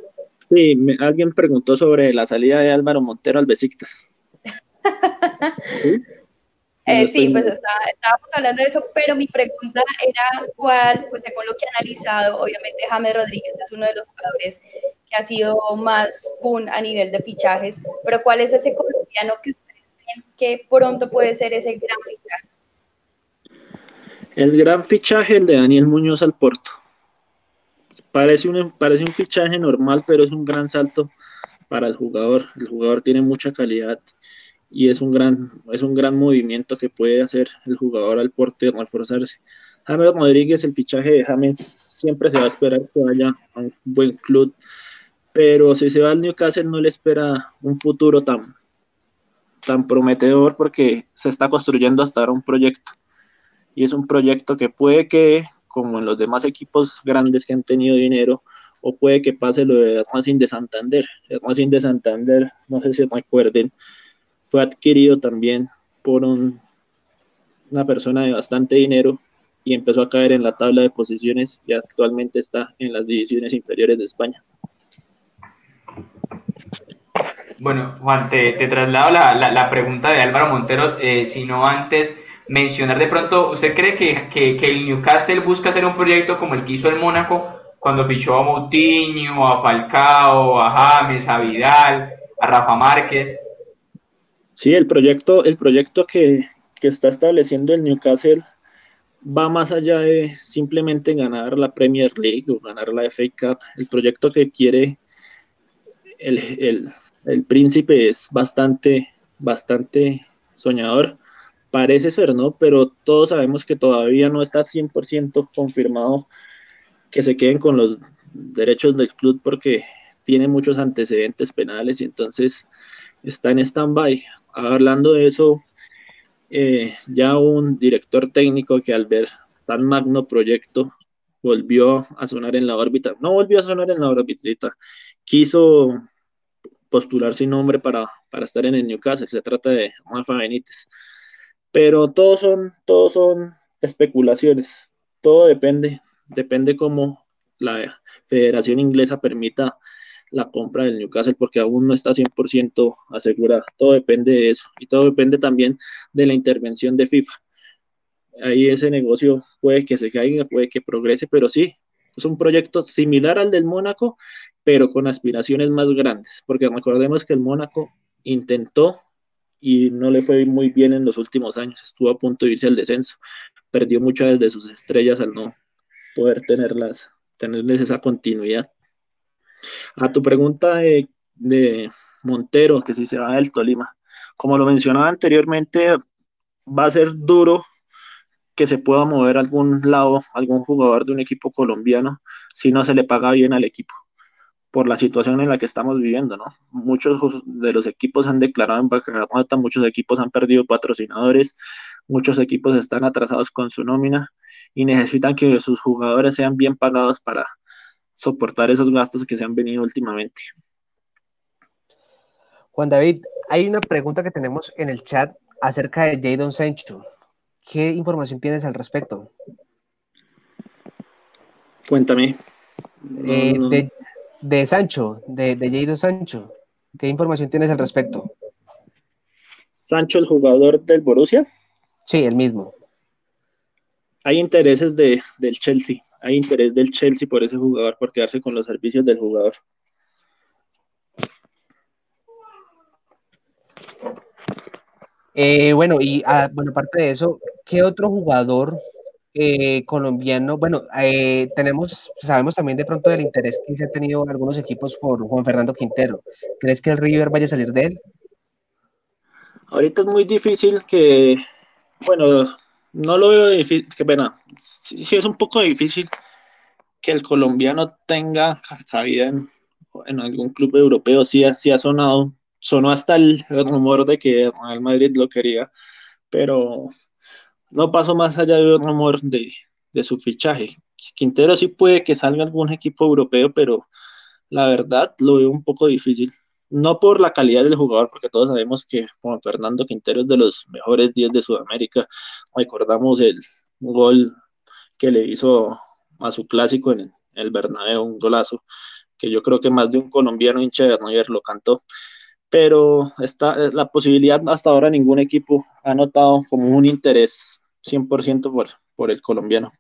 Sí, alguien preguntó sobre la salida de Álvaro Montero al Besiktas. ¿Sí? Eh, sí, pues estábamos hablando de eso, pero mi pregunta era cuál, pues según lo que he analizado, obviamente James Rodríguez es uno de los jugadores que ha sido más boom a nivel de fichajes, pero cuál es ese colombiano que ustedes creen que pronto puede ser ese gran fichaje. El gran fichaje, el de Daniel Muñoz al Porto. Parece un, parece un fichaje normal, pero es un gran salto para el jugador. El jugador tiene mucha calidad y es un gran, es un gran movimiento que puede hacer el jugador al porte reforzarse. James Rodríguez, el fichaje de James siempre se va a esperar que vaya a un buen club, pero si se va al Newcastle no le espera un futuro tan, tan prometedor porque se está construyendo hasta ahora un proyecto. Y es un proyecto que puede que como en los demás equipos grandes que han tenido dinero, o puede que pase lo de Racing de Santander. El Racing de Santander, no sé si recuerden, fue adquirido también por un, una persona de bastante dinero y empezó a caer en la tabla de posiciones y actualmente está en las divisiones inferiores de España. Bueno, Juan, te, traslado la, la, pregunta de Álvaro Montero, eh, si no antes mencionar de pronto, ¿usted cree que, que, el Newcastle busca hacer un proyecto como el que hizo el Mónaco cuando fichó a Moutinho, a Falcao, a James, a Vidal, a Rafa Márquez? Sí, el proyecto, el proyecto que, que está estableciendo el Newcastle va más allá de simplemente ganar la Premier League o ganar la FA Cup. El proyecto que quiere el, el, el príncipe es bastante, bastante soñador Parece ser, ¿no? Pero todos sabemos que todavía no está 100% confirmado que se queden con los derechos del club porque tiene muchos antecedentes penales y entonces está en stand-by. Hablando de eso, eh, ya un director técnico que al ver tan magno proyecto volvió a sonar en la órbita, no volvió a sonar en la órbita, quiso postular sin nombre para, para estar en el Newcastle, se trata de Rafa Benítez. Pero todos son, todos son especulaciones. Todo depende, depende cómo la Federación Inglesa permita la compra del Newcastle porque aún no está 100% asegurada. Todo depende de eso y todo depende también de la intervención de FIFA. Ahí ese negocio puede que se caiga, puede que progrese, pero sí, es un proyecto similar al del Mónaco, pero con aspiraciones más grandes, porque recordemos que el Mónaco intentó y no le fue muy bien en los últimos años. Estuvo a punto de irse al descenso. Perdió muchas de sus estrellas al no poder tenerlas, tenerles esa continuidad. A tu pregunta de, de Montero, que si se va del Tolima, como lo mencionaba anteriormente, va a ser duro que se pueda mover algún lado, algún jugador de un equipo colombiano, si no se le paga bien al equipo por la situación en la que estamos viviendo, ¿no? Muchos de los equipos han declarado en bancarrota, muchos equipos han perdido patrocinadores, muchos equipos están atrasados con su nómina y necesitan que sus jugadores sean bien pagados para soportar esos gastos que se han venido últimamente. Juan David, hay una pregunta que tenemos en el chat acerca de Jadon Sancho. ¿Qué información tienes al respecto? Cuéntame. Eh, de Sancho, de, de Jadon Sancho. ¿Qué información tienes al respecto? Sancho, el jugador del Borussia. Sí, el mismo. Hay intereses de, del Chelsea. Hay interés del Chelsea por ese jugador, por quedarse con los servicios del jugador. Eh, bueno, y ah, bueno, aparte de eso, ¿qué otro jugador eh, colombiano? Bueno, eh, tenemos, sabemos también de pronto del interés que se ha tenido algunos equipos por Juan Fernando Quintero. ¿Crees que el River vaya a salir de él? Ahorita es muy difícil que, bueno, no lo veo difícil, que pena, sí, es un poco difícil que el colombiano tenga cabida en, en algún club europeo, sí, sí ha sonado sonó hasta el rumor de que Real Madrid lo quería, pero no pasó más allá del rumor de, de su fichaje. Quintero sí puede que salga algún equipo europeo, pero la verdad lo veo un poco difícil. No por la calidad del jugador, porque todos sabemos que Fernando Quintero es de los mejores 10 de Sudamérica. Recordamos el gol que le hizo a su clásico en el Bernabéu, un golazo, que yo creo que más de un colombiano hincha de River lo cantó pero está, eh, la posibilidad hasta ahora ningún equipo ha notado como un interés 100% por, por el colombiano.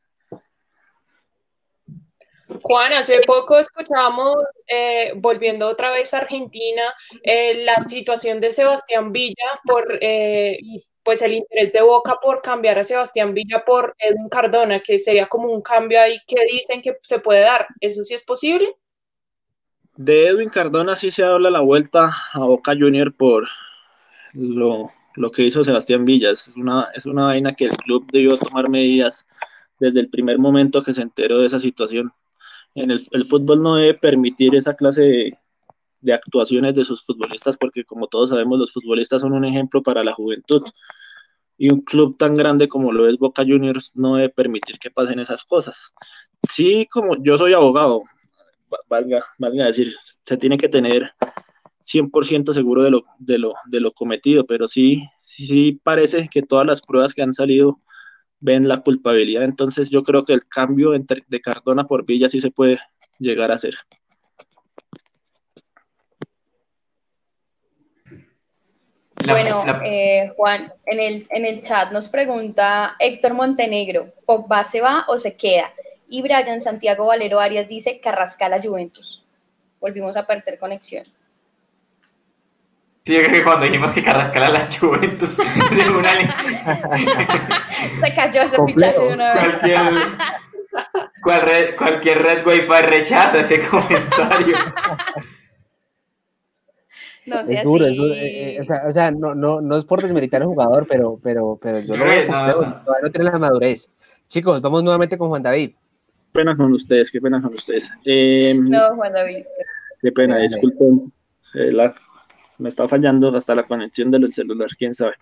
Juan, hace poco escuchábamos, eh, volviendo otra vez a Argentina, eh, la situación de Sebastián Villa por eh, pues el interés de Boca por cambiar a Sebastián Villa por Edwin Cardona, que sería como un cambio ahí que dicen que se puede dar. ¿Eso sí es posible? De Edwin Cardona sí se habla la vuelta a Boca Junior por lo, lo que hizo Sebastián Villas. Es una, es una vaina que el club debió tomar medidas desde el primer momento que se enteró de esa situación. En el, el fútbol no debe permitir esa clase de, de actuaciones de sus futbolistas porque como todos sabemos los futbolistas son un ejemplo para la juventud y un club tan grande como lo es Boca Juniors no debe permitir que pasen esas cosas. Sí, como yo soy abogado, valga, valga decir, se tiene que tener 100% seguro de lo, de, lo, de lo cometido, pero sí, sí parece que todas las pruebas que han salido ven la culpabilidad, entonces yo creo que el cambio entre, de Cardona por Villa sí se puede llegar a hacer. Bueno, eh, Juan, en el, en el chat nos pregunta Héctor Montenegro, ¿Pogba se va o se queda? Y Brian Santiago Valero Arias dice Carrascal a Juventus. Volvimos a perder conexión. Sí, yo creo que cuando dijimos que Carrascal a la Juventus, de una se cayó ese fichaje de una vez. Cualquier, cual red, cualquier red wifi rechaza ese comentario. No es duro, así. es duro, eh, eh, o sea, o sea, no, no, no es por desmeritar al jugador, pero, pero, pero yo lo veo No, no. todavía no tiene la madurez. Chicos, vamos nuevamente con Juan David. Qué pena con ustedes, qué pena con ustedes. Eh, No, Juan David. Qué pena, disculpen. eh, la- me está fallando hasta la conexión del celular, quién sabe.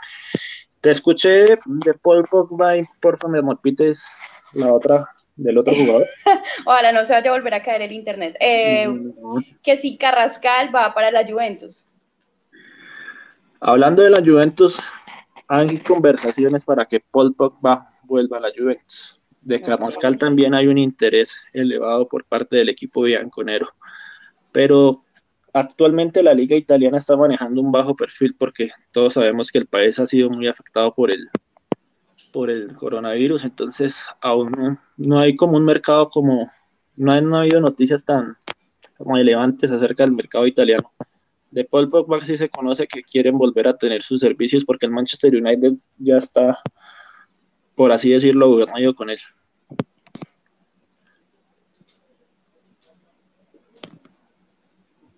Te escuché de Paul Pogba y porfa me repites la otra del otro jugador. Ojalá no se vaya a volver a caer el internet. Eh, que si Carrascal va para la Juventus. Hablando de la Juventus, hay conversaciones para que Paul Pogba vuelva a la Juventus. De Carrascal también hay un interés elevado por parte del equipo bianconero. Pero actualmente la liga italiana está manejando un bajo perfil porque todos sabemos que el país ha sido muy afectado por el, por el coronavirus, entonces aún no, no hay como un mercado como, no, han- no ha habido noticias tan relevantes acerca del mercado italiano. De Paul Pogba sí se conoce que quieren volver a tener sus servicios porque el Manchester United ya está, por así decirlo, gobernado con él.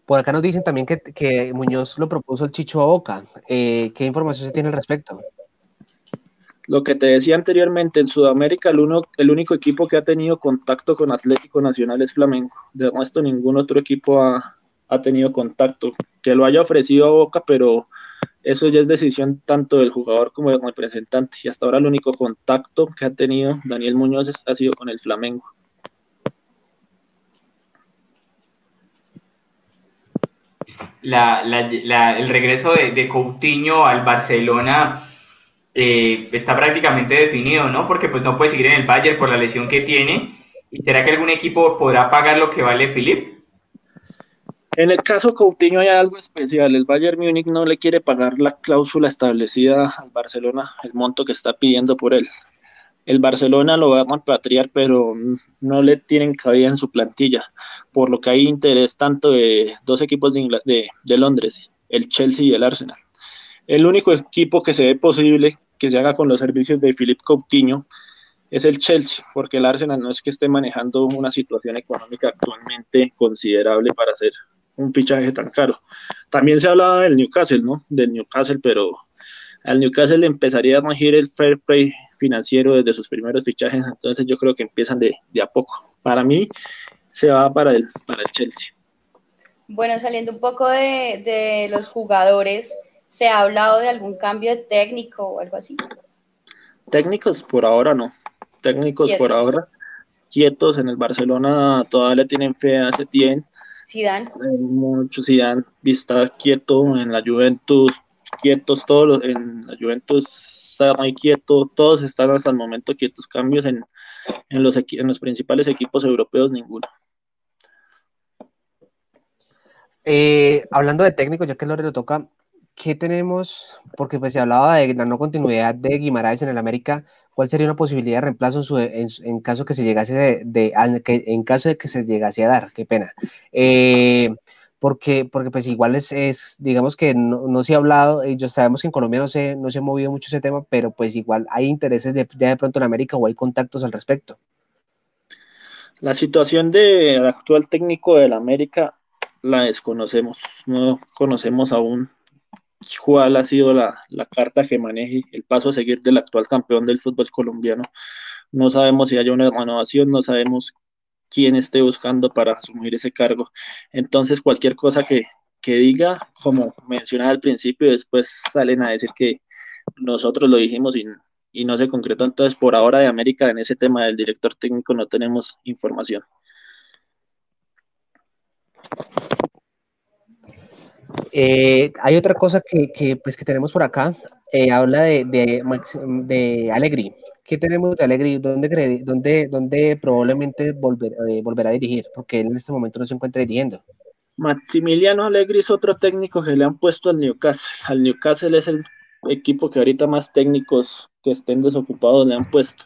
Por acá nos dicen también que, Muñoz lo propuso el Chicho a Boca. Eh, ¿Qué información se tiene al respecto? Lo que te decía anteriormente, en Sudamérica el, uno, el único equipo que ha tenido contacto con Atlético Nacional es Flamengo. De resto, ningún otro equipo ha, ha tenido contacto. Que lo haya ofrecido a Boca, pero eso ya es decisión tanto del jugador como del representante. Y hasta ahora el único contacto que ha tenido Daniel Muñoz ha sido con el Flamengo. La, la- el regreso de, de Coutinho al Barcelona eh, está prácticamente definido, ¿no? Porque pues no puede seguir en el Bayern por la lesión que tiene. ¿Y será que algún equipo podrá pagar lo que vale Philip? En el caso Coutinho hay algo especial. El Bayern Múnich no le quiere pagar la cláusula establecida al Barcelona, el monto que está pidiendo por él. El Barcelona lo va a repatriar, pero no le tienen cabida en su plantilla, por lo que hay interés tanto de dos equipos de, Londres, el Chelsea y el Arsenal. El único equipo que se ve posible que se haga con los servicios de Philippe Coutinho es el Chelsea, porque el Arsenal no es que esté manejando una situación económica actualmente considerable para hacer un fichaje tan caro. También se hablaba del Newcastle, ¿no? Del Newcastle, pero al Newcastle le empezaría a regir el fair play financiero desde sus primeros fichajes, entonces yo creo que empiezan de, de a poco. Para mí se va para el, para el Chelsea. Bueno, saliendo un poco de, de los jugadores, ¿se ha hablado de algún cambio de técnico o algo así? Técnicos por ahora no. Técnicos Quietos. por ahora quietos en el Barcelona todavía le tienen fe a Setién. Zidane. Muchos Zidane está quieto en la Juventus, quietos todos los- en la Juventus está muy quieto, todos están hasta el momento quietos, cambios en, en los en los principales equipos europeos ninguno. Eh, hablando de técnicos, ya que Lore lo toca, ¿qué tenemos? Porque pues se hablaba de la no continuidad de Guimaraes en el América. ¿Cuál sería una posibilidad de reemplazo en, su- en en caso que se llegase de, de- en caso de que se llegase a dar? Qué pena. Eh, porque, porque pues igual es, es, digamos que no, se ha hablado, eh, yo sabemos que en Colombia no se, no se ha movido mucho ese tema, pero pues igual hay intereses de, ya de pronto en América o hay contactos al respecto. La situación del actual técnico del América la desconocemos, no conocemos aún cuál ha sido la, la carta que maneje el paso a seguir del actual campeón del fútbol colombiano. No sabemos si haya una renovación, no sabemos quién esté buscando para asumir ese cargo. Entonces, cualquier cosa que, que diga, como mencionaba al principio, después salen a decir que nosotros lo dijimos y, y no se concretó. Entonces, por ahora de América, en ese tema del director técnico, no tenemos información. Eh, hay otra cosa que, que, pues, que tenemos por acá, eh, habla de, de, de Allegri. ¿Qué tenemos de Allegri? ¿Dónde, cree- dónde, dónde probablemente volver, eh, volverá a dirigir? Porque él en este momento no se encuentra dirigiendo. Maximiliano Allegri es otro técnico que le han puesto al Newcastle. Al Newcastle es el equipo que ahorita más técnicos que estén desocupados le han puesto.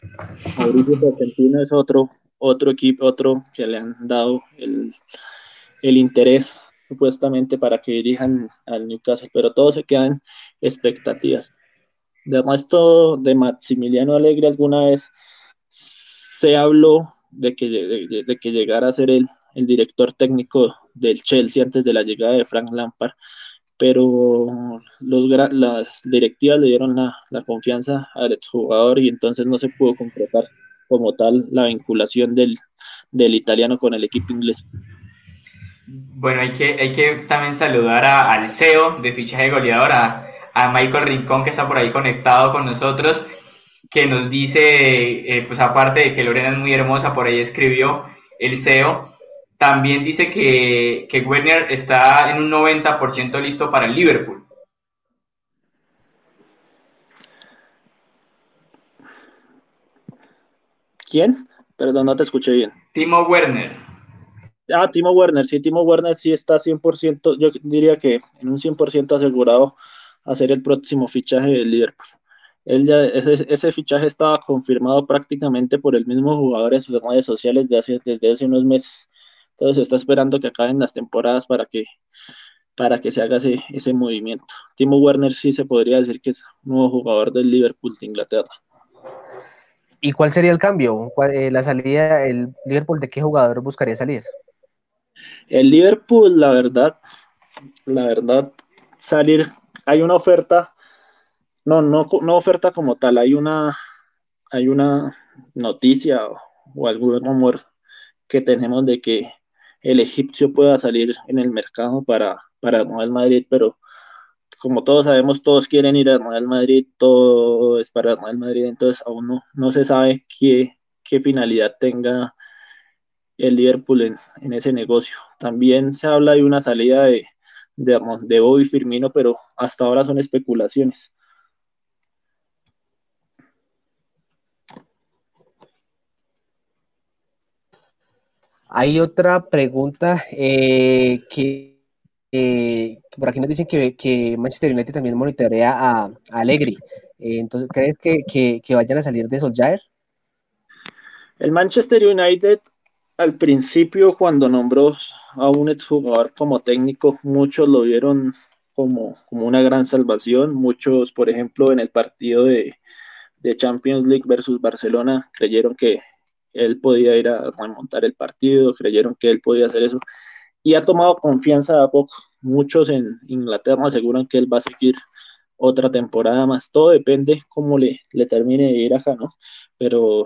Mauricio Argentino es otro, otro equipo, otro que le han dado el, el interés supuestamente para que dirijan al Newcastle, pero todo se queda en expectativas. De resto, de Maximiliano Allegri alguna vez se habló de que, de que llegara a ser el, el director técnico del Chelsea antes de la llegada de Frank Lampard, pero los, las directivas le dieron la, la, confianza al exjugador y entonces no se pudo concretar como tal la vinculación del, del italiano con el equipo inglés. Bueno, hay que, hay que también saludar a, al CEO de fichaje goleador, a, a, Michael Rincón, que está por ahí conectado con nosotros, que nos dice, eh, pues aparte de que Lorena es muy hermosa, por ahí escribió el CEO, también dice que, que Werner está en un 90% listo para el Liverpool. ¿Quién? Perdón, no te escuché bien. Timo Werner. Ah, Timo Werner, sí, Timo Werner sí está 100%, yo diría que en un 100% asegurado a ser el próximo fichaje del Liverpool. Él ya, ese, ese, fichaje estaba confirmado prácticamente por el mismo jugador en sus redes sociales de hace, desde hace unos meses. Entonces está esperando que acaben las temporadas para que, para que se haga ese, ese movimiento. Timo Werner sí se podría decir que es un nuevo jugador del Liverpool de Inglaterra. ¿Y cuál sería el cambio? ¿Cuál, eh, la salida, el Liverpool, ¿de qué jugador buscaría salir? El Liverpool, la verdad, la verdad, salir, hay una oferta, no, no, no oferta como tal, hay una, hay una noticia o, algún rumor que tenemos de que el egipcio pueda salir en el mercado para, para el Madrid, pero como todos sabemos, todos quieren ir al Real Madrid, todo es para el Madrid, entonces aún no, no se sabe qué, qué finalidad tenga el Liverpool en, ese negocio. También se habla de una salida de, de, de Bobby Firmino, pero hasta ahora son especulaciones. Hay otra pregunta eh, que eh, por aquí nos dicen que, que, Manchester United también monitorea a, a Allegri. Eh, entonces, ¿crees que, que, que, vayan a salir de Solskjaer? El Manchester United, al principio, cuando nombró a un exjugador como técnico, muchos lo vieron como, como una gran salvación. Muchos, por ejemplo, en el partido de, de Champions League versus Barcelona, creyeron que él podía ir a remontar el partido, creyeron que él podía hacer eso y ha tomado confianza a poco. Muchos en Inglaterra aseguran que él va a seguir otra temporada más. Todo depende cómo le, le termine de ir acá, ¿no? Pero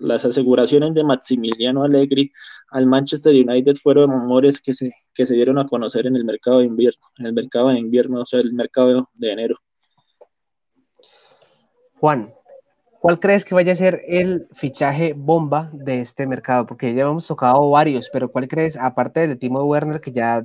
las aseguraciones de Maximiliano Allegri al Manchester United fueron rumores que se, que se dieron a conocer en el mercado de invierno, en el mercado de invierno, o sea, el mercado de enero. Juan, ¿Cuál crees que vaya a ser el fichaje bomba de este mercado? Porque ya hemos tocado varios, pero ¿cuál crees, aparte de Timo Werner, que ya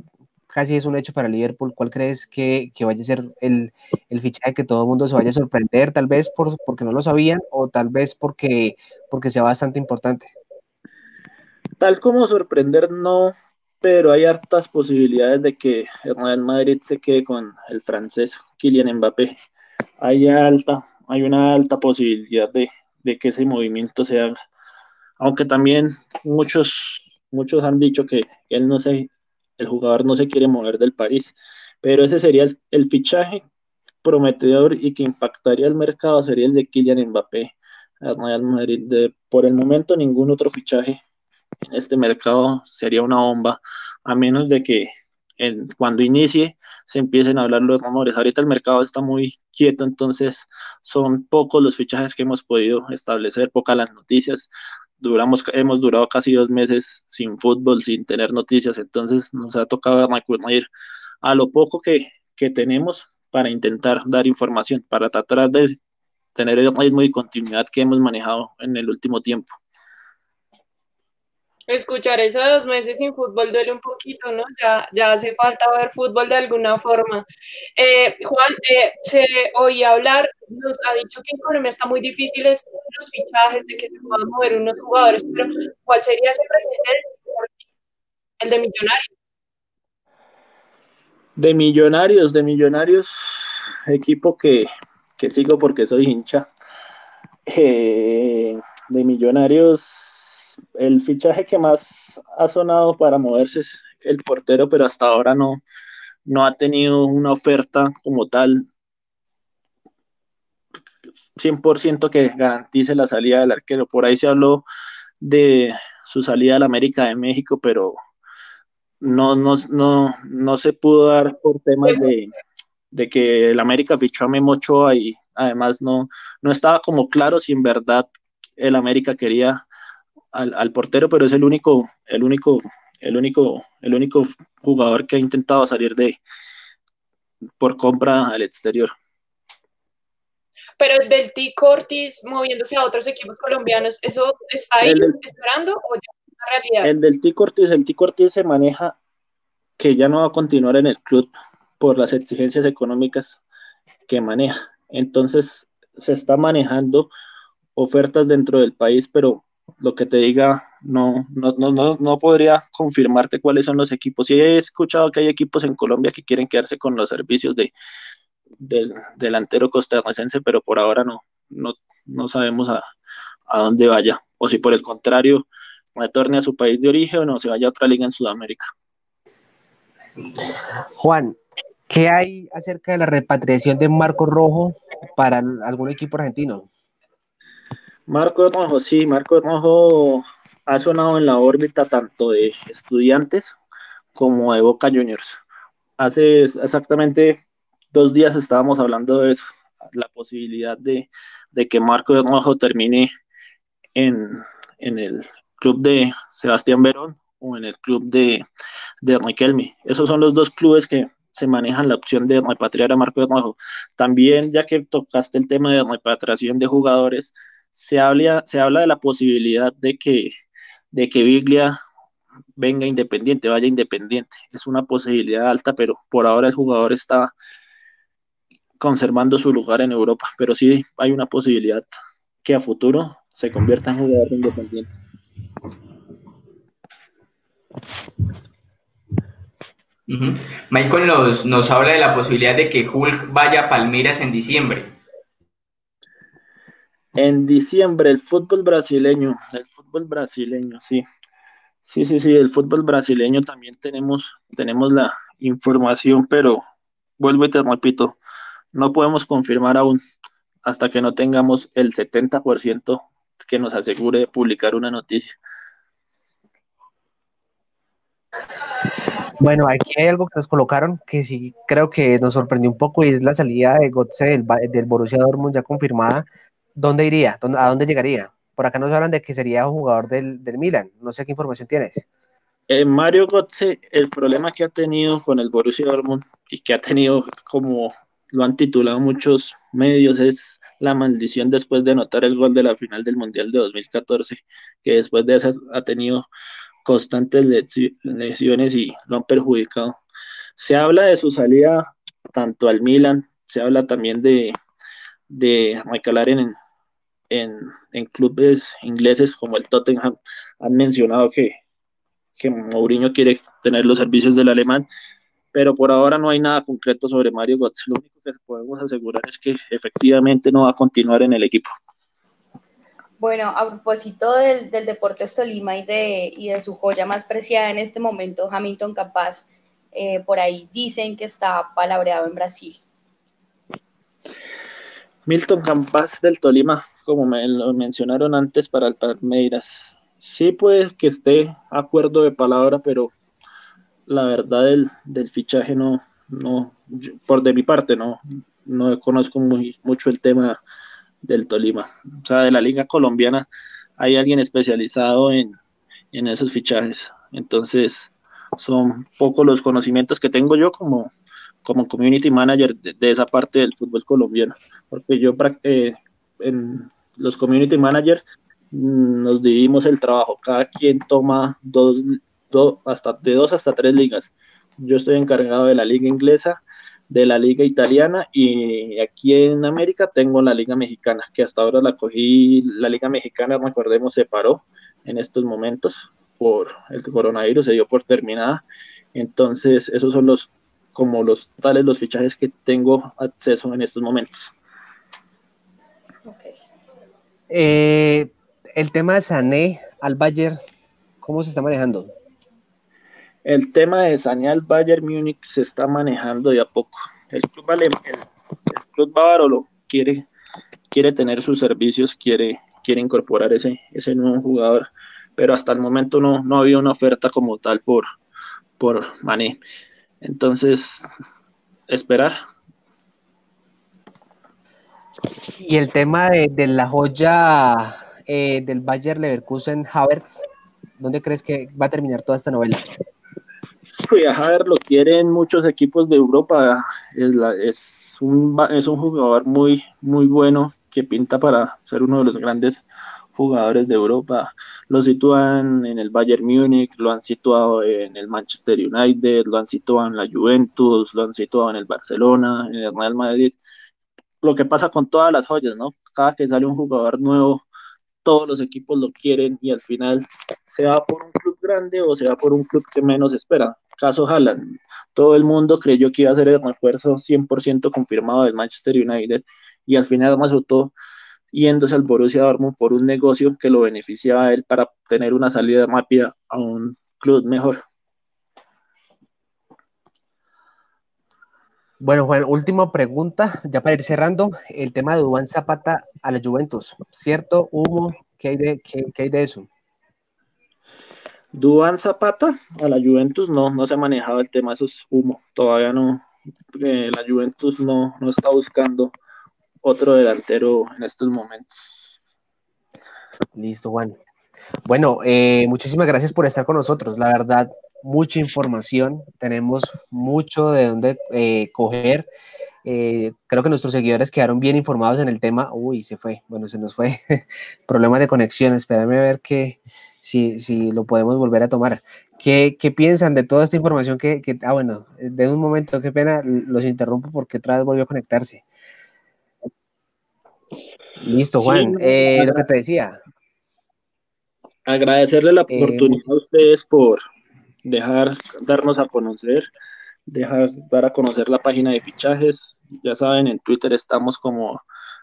casi es un hecho para Liverpool, cuál crees que, que vaya a ser el, el, fichaje que todo el mundo se vaya a sorprender, tal vez por, porque no lo sabían o tal vez porque, porque sea bastante importante? Tal como sorprender, no, pero hay hartas posibilidades de que Real Madrid se quede con el francés Kylian Mbappé. Hay alta, hay una alta posibilidad de, que ese movimiento se haga. Aunque también muchos, muchos han dicho que él no se, el jugador no se quiere mover del París, pero ese sería el, fichaje prometedor y que impactaría el mercado sería el de Kylian Mbappé Real Madrid. por el momento ningún otro fichaje en este mercado sería una bomba, a menos de que cuando inicie se empiecen a hablar los rumores. Ahorita el mercado está muy quieto, entonces son pocos los fichajes que hemos podido establecer, pocas las noticias. Duramos, hemos durado casi dos meses sin fútbol, sin tener noticias, entonces nos ha tocado ir a lo poco que, que tenemos para intentar dar información, para tratar de tener el ritmo y continuidad que hemos manejado en el último tiempo escuchar esos dos meses sin fútbol duele un poquito, ¿no? Ya, ya hace falta ver fútbol de alguna forma. Eh, Juan, eh, se oía hablar, nos ha dicho que en Colombia está muy difícil los fichajes, de que se puedan mover unos jugadores, pero ¿cuál sería ese presente el de Millonarios? De Millonarios, de Millonarios, equipo que, que sigo porque soy hincha. Eh, de Millonarios el fichaje que más ha sonado para moverse es el portero, pero hasta ahora no, no ha tenido una oferta como tal 100% que garantice la salida del arquero. Por ahí se habló de su salida al América de México, pero no, no, no, se pudo dar por temas de, de, que el América fichó a Memo Ochoa y además no, no estaba como claro si en verdad el América quería al, portero, pero es el único, el único, el único, el único jugador que ha intentado salir de por compra al exterior. Pero el del T. Cortis moviéndose a otros equipos colombianos, ¿eso está ahí esperando o ya es una realidad? El del T. Cortis, el T. Cortis se maneja que ya no va a continuar en el club por las exigencias económicas que maneja. Entonces se está manejando ofertas dentro del país, pero lo que te diga, no, no, no, no, podría confirmarte cuáles son los equipos. Sí he escuchado que hay equipos en Colombia que quieren quedarse con los servicios de, del delantero costarricense, pero por ahora no, no, no sabemos a, a, dónde vaya. O si por el contrario, retorne a su país de origen o no, se vaya a otra liga en Sudamérica. Juan, ¿qué hay acerca de la repatriación de Marco Rojo para algún equipo argentino? Marco Rojo, sí, Marco Rojo ha sonado en la órbita tanto de estudiantes como de Boca Juniors. Hace exactamente dos días estábamos hablando de la posibilidad de, que Marco Rojo termine en, el club de Sebastián Verón o en el club de, de Riquelme. Esos son los dos clubes que se manejan la opción de repatriar a Marco Rojo. También, ya que tocaste el tema de repatriación de jugadores, se habla, se habla de la posibilidad de que, de que Biglia venga independiente, vaya independiente. Es una posibilidad alta, pero por ahora el jugador está conservando su lugar en Europa. Pero sí hay una posibilidad que a futuro se convierta en jugador independiente. Michael nos, nos habla de la posibilidad de que Hulk vaya a Palmeiras en diciembre. En diciembre, el fútbol brasileño, el fútbol brasileño, sí. Sí, sí, sí, el fútbol brasileño también tenemos, tenemos la información, pero vuelvo y te repito, no podemos confirmar aún hasta que no tengamos el 70% que nos asegure publicar una noticia. Bueno, aquí hay algo que nos colocaron que sí creo que nos sorprendió un poco y es la salida de Gotze del, del Borussia Dortmund ya confirmada. ¿Dónde iría? ¿A dónde llegaría? Por acá nos hablan de que sería un jugador del, del Milan. No sé qué información tienes. Eh, Mario Gotze, el problema que ha tenido con el Borussia Dortmund y que ha tenido, como lo han titulado muchos medios, es la maldición después de anotar el gol de la final del Mundial de 2014, que después de eso ha tenido constantes lesiones y lo han perjudicado. Se habla de su salida tanto al Milan, se habla también de, de Michael en, en, clubes ingleses como el Tottenham. Han mencionado que, que Mourinho quiere tener los servicios del alemán, pero por ahora no hay nada concreto sobre Mario Götze. Lo único que podemos asegurar es que efectivamente no va a continuar en el equipo. Bueno, a propósito del, del Deportes Tolima y de, y de su joya más preciada en este momento, Hamilton Capaz, eh, por ahí dicen que está palabreado en Brasil. Milton Campas del Tolima, como me lo mencionaron antes para el Palmeiras. Sí puede que esté acuerdo de palabra, pero la verdad del, del fichaje no, no, por de mi parte no, no conozco mucho el tema del Tolima. O sea, de la liga colombiana hay alguien especializado en, esos fichajes. Entonces, son pocos los conocimientos que tengo yo como, como community manager de, esa parte del fútbol colombiano. Porque yo eh, en los community managers mm, nos dividimos el trabajo. Cada quien toma dos, hasta, de dos hasta tres ligas. Yo estoy encargado de la liga inglesa, de la liga italiana y aquí en América tengo la liga mexicana, que hasta ahora la cogí, la liga mexicana, recordemos, se paró en estos momentos por el coronavirus, se dio por terminada. Entonces, esos son los, como los tales, los fichajes que tengo acceso en estos momentos. Eh, el tema de Sané al Bayern, ¿cómo se está manejando? El tema de Sané Bayern Múnich se está manejando de a poco. El club, el, club bávaro lo quiere, quiere tener sus servicios, quiere, quiere incorporar ese, ese nuevo jugador, pero hasta el momento no, no había una oferta como tal por, por Mané. Entonces, esperar. Y el tema de, la joya eh, del Bayern Leverkusen Havertz, ¿dónde crees que va a terminar toda esta novela? a ver, lo quieren muchos equipos de Europa. Es, es, un, es un jugador muy, muy bueno que pinta para ser uno de los grandes jugadores de Europa. Lo sitúan en el Bayern Múnich, lo han situado en el Manchester United, lo han situado en la Juventus, lo han situado en el Barcelona, en el Real Madrid. Lo que pasa con todas las joyas, ¿no? Cada que sale un jugador nuevo, todos los equipos lo quieren y al final se va por un club grande o se va por un club que menos espera caso Haaland. Todo el mundo creyó que iba a ser el refuerzo 100% confirmado del Manchester United y al final resultó yéndose al Borussia Dortmund por un negocio que lo beneficiaba a él para tener una salida rápida a un club mejor. Bueno, Juan, última pregunta, ya para ir cerrando, el tema de Dubán Zapata a la Juventus, ¿cierto? Hugo, ¿qué hay de, qué hay de eso? Duan Zapata a la Juventus no, no se ha manejado el tema, eso es humo, todavía no, la Juventus no, no está buscando otro delantero en estos momentos. Listo, Juan. Bueno, eh, muchísimas gracias por estar con nosotros. La verdad, mucha información, tenemos mucho de dónde eh, coger. Eh, creo que nuestros seguidores quedaron bien informados en el tema. Uy, se fue. Bueno, se nos fue. Problemas de conexión. Espérame a ver qué, si, si lo podemos volver a tomar. ¿Qué, ¿Qué, piensan de toda esta información que, que, ah, bueno, de un momento, qué pena, los interrumpo porque otra vez volvió a conectarse. Listo, Juan, eh, lo que te decía. Agradecerle la eh, oportunidad a ustedes por dejar, darnos a conocer dejar, dar a conocer la página de fichajes. Ya saben, en Twitter estamos como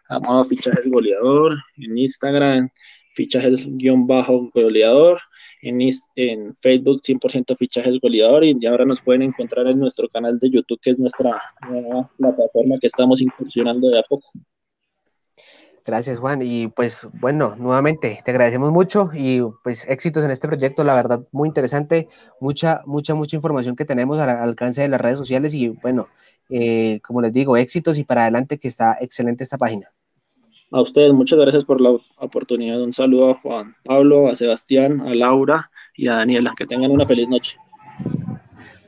amado fichajes goleador, en Instagram fichajes-goleador, en, en Facebook 100% fichajes goleador y ahora nos pueden encontrar en nuestro canal de YouTube que es nuestra nueva plataforma que estamos incursionando de a poco. Gracias, Juan. Y pues bueno, nuevamente te agradecemos mucho y pues éxitos en este proyecto, la verdad, muy interesante, mucha, mucha, mucha información que tenemos al alcance de las redes sociales y bueno, eh, como les digo, éxitos y para adelante que está excelente esta página. A ustedes, muchas gracias por la oportunidad. Un saludo a Juan Pablo, a Sebastián, a Laura y a Daniela. Que tengan una feliz noche.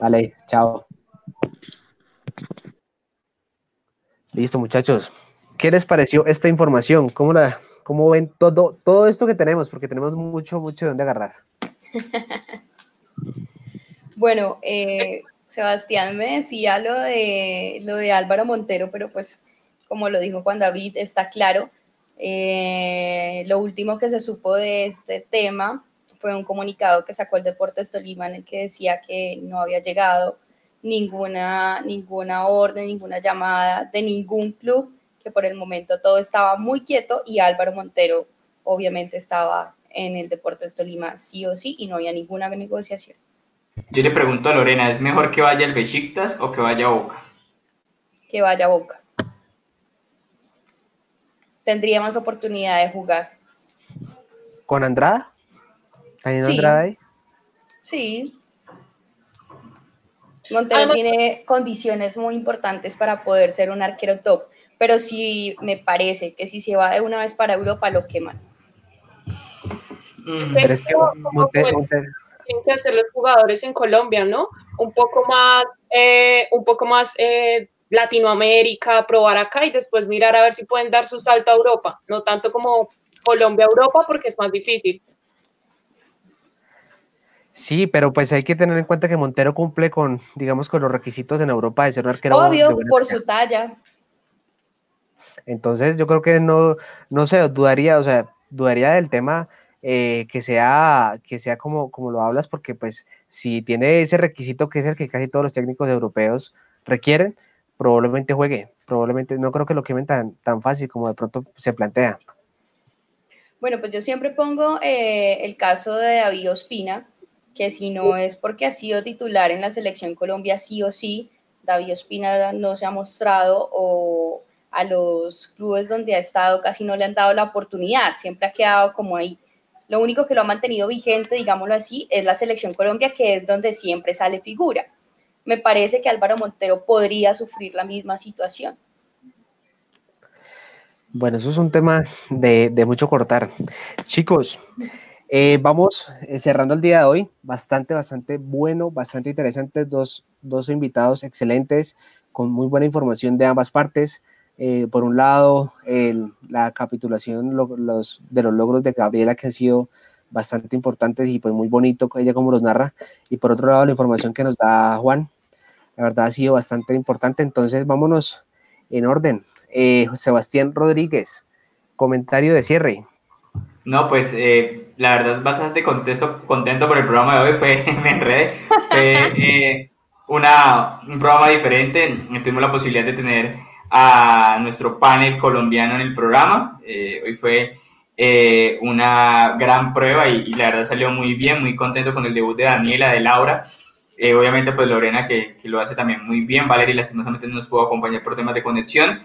Vale, chao. Listo, muchachos. ¿Qué les pareció esta información? ¿Cómo, la, cómo ven todo, todo esto que tenemos? Porque tenemos mucho, mucho de dónde agarrar. bueno, eh, Sebastián me decía lo de, lo de Álvaro Montero, pero pues como lo dijo Juan David, está claro. Eh, lo último que se supo de este tema fue un comunicado que sacó el Deportes Tolima en el que decía que no había llegado ninguna, ninguna orden, ninguna llamada de ningún club que por el momento todo estaba muy quieto y Álvaro Montero obviamente estaba en el Deportes Tolima sí o sí y no había ninguna negociación. Yo le pregunto a Lorena, ¿es mejor que vaya el Besiktas o que vaya a Boca? Que vaya a Boca. Tendría más oportunidad de jugar. ¿Con Andrada? ¿Teniendo Andrada ahí? Sí. Montero tiene condiciones muy importantes para poder ser un arquero top pero sí me parece que si se va de una vez para Europa lo queman. Es que tienen que hacer los jugadores en Colombia, ¿no? Un poco más, eh, un poco más eh, Latinoamérica, probar acá y después mirar a ver si pueden dar su salto a Europa, no tanto como Colombia-Europa porque es más difícil. Sí, pero pues hay que tener en cuenta que Montero cumple con, digamos, con los requisitos en Europa de ser un arquero. Obvio, por su talla. Entonces yo creo que no, no sé, dudaría, o sea, dudaría del tema eh, que sea, que sea como, como lo hablas, porque pues si tiene ese requisito que es el que casi todos los técnicos europeos requieren, probablemente juegue, probablemente no creo que lo quemen tan, tan fácil como de pronto se plantea. Bueno, pues yo siempre pongo eh, el caso de David Ospina, que si no es porque ha sido titular en la selección Colombia sí o sí, David Ospina no se ha mostrado o a los clubes donde ha estado casi no le han dado la oportunidad, siempre ha quedado como ahí. Lo único que lo ha mantenido vigente, digámoslo así, es la selección Colombia, que es donde siempre sale figura. Me parece que Álvaro Montero podría sufrir la misma situación. Bueno, eso es un tema de, mucho cortar. Chicos, eh, vamos eh, cerrando el día de hoy. Bastante, bastante bueno, bastante interesante. Dos, dos invitados excelentes, con muy buena información de ambas partes. Eh, por un lado, la capitulación los, de los logros de Gabriela que han sido bastante importantes y pues muy bonito ella como los narra. Y por otro lado, la información que nos da Juan, la verdad ha sido bastante importante. Entonces, vámonos en orden. Eh, Sebastián Rodríguez, comentario de cierre. No, pues eh, la verdad bastante contento, contento por el programa de hoy, fue, me enredé, fue una, un programa diferente, tuvimos la posibilidad de tener a nuestro panel colombiano en el programa. Eh, hoy fue eh, una gran prueba y, la verdad salió muy bien, muy contento con el debut de Daniela, de Laura. Eh, obviamente pues Lorena que, que, lo hace también muy bien, Valeria lastimosamente no nos pudo acompañar por temas de conexión.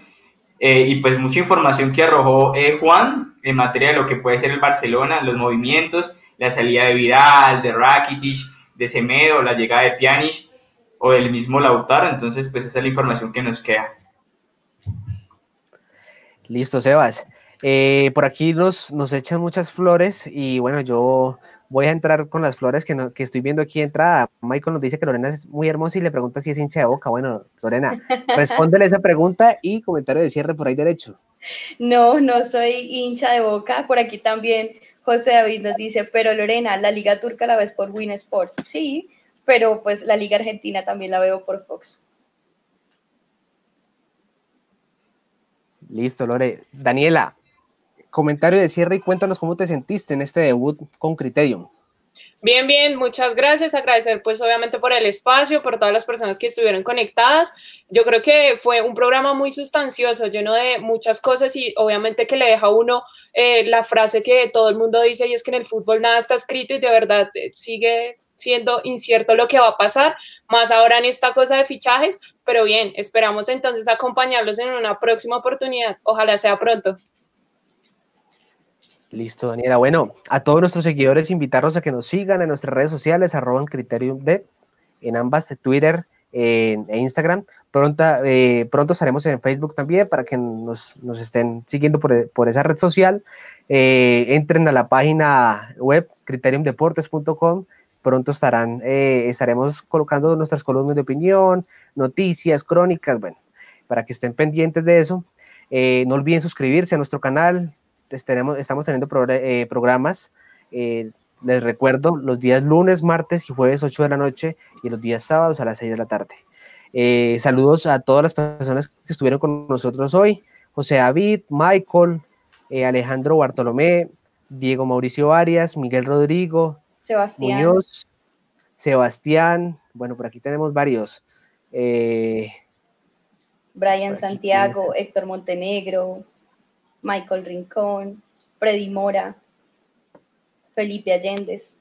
y pues mucha información que arrojó Juan en materia de lo que puede ser el Barcelona, los movimientos, la salida de Vidal, de Rakitic, de Semedo, la llegada de Pjanic o del mismo Lautaro, entonces pues esa es la información que nos queda. Listo, Sebas. Eh, por aquí nos, nos echan muchas flores y bueno, yo voy a entrar con las flores que, que estoy viendo aquí entrada. Michael nos dice que Lorena es muy hermosa y le pregunta si es hincha de boca. Bueno, Lorena, respóndele esa pregunta y comentario de cierre por ahí derecho. No, no soy hincha de boca. Por aquí también José David nos dice, pero Lorena, la liga turca la ves por Win Sports. Sí, pero pues la liga argentina también la veo por Fox. Listo, Lore. Daniela, comentario de cierre y cuéntanos cómo te sentiste en este debut con Criterium. Bien, bien, muchas gracias. Agradecer pues obviamente por el espacio, por todas las personas que estuvieron conectadas. Yo creo que fue un programa muy sustancioso, lleno de muchas cosas y obviamente que le deja a uno eh, la frase que todo el mundo dice y es que en el fútbol nada está escrito y de verdad eh, sigue siendo incierto lo que va a pasar, más ahora en esta cosa de fichajes, pero bien, esperamos entonces acompañarlos en una próxima oportunidad. Ojalá sea pronto. Listo, Daniela. Bueno, a todos nuestros seguidores invitarlos a que nos sigan en nuestras redes sociales, arroban Criterium de, en ambas, Twitter e Instagram. Pronto, eh, pronto estaremos en Facebook también para que nos, estén siguiendo por, esa red social. Eh, entren a la página web criteriumdeportes.com. Pronto estarán, eh, estaremos colocando nuestras columnas de opinión, noticias, crónicas, bueno, para que estén pendientes de eso. no olviden suscribirse a nuestro canal, estamos teniendo eh, programas, eh, les recuerdo, los días lunes, martes y jueves 8 de la noche y los días sábados a las 6 de la tarde. Eh, saludos a todas las personas que estuvieron con nosotros hoy, José David, Michael, Alejandro Bartolomé, Diego Mauricio Arias, Miguel Rodrigo, Sebastián. Muñoz, Sebastián, bueno, por aquí tenemos varios. Brian Santiago, Héctor Montenegro, Michael Rincón, Freddy Mora, Felipe Allendez.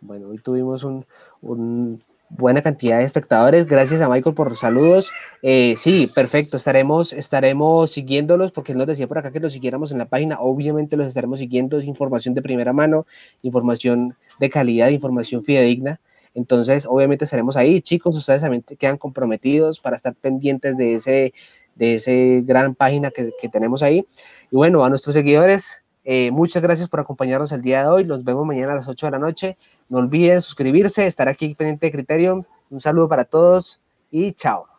Bueno, hoy tuvimos un, buena cantidad de espectadores. Gracias a Michael por los saludos. Eh, sí, perfecto. Estaremos, estaremos siguiéndolos porque él nos decía por acá que los siguiéramos en la página. Obviamente los estaremos siguiendo. Es información de primera mano, información de calidad, información fidedigna. Entonces, obviamente estaremos ahí. Chicos, ustedes también quedan comprometidos para estar pendientes de ese de esa gran página que, tenemos ahí. Y bueno, a nuestros seguidores, eh, muchas gracias por acompañarnos el día de hoy. Nos vemos mañana a las 8 de la noche. No olviden suscribirse, estar aquí pendiente de Criterion. Un saludo para todos y chao.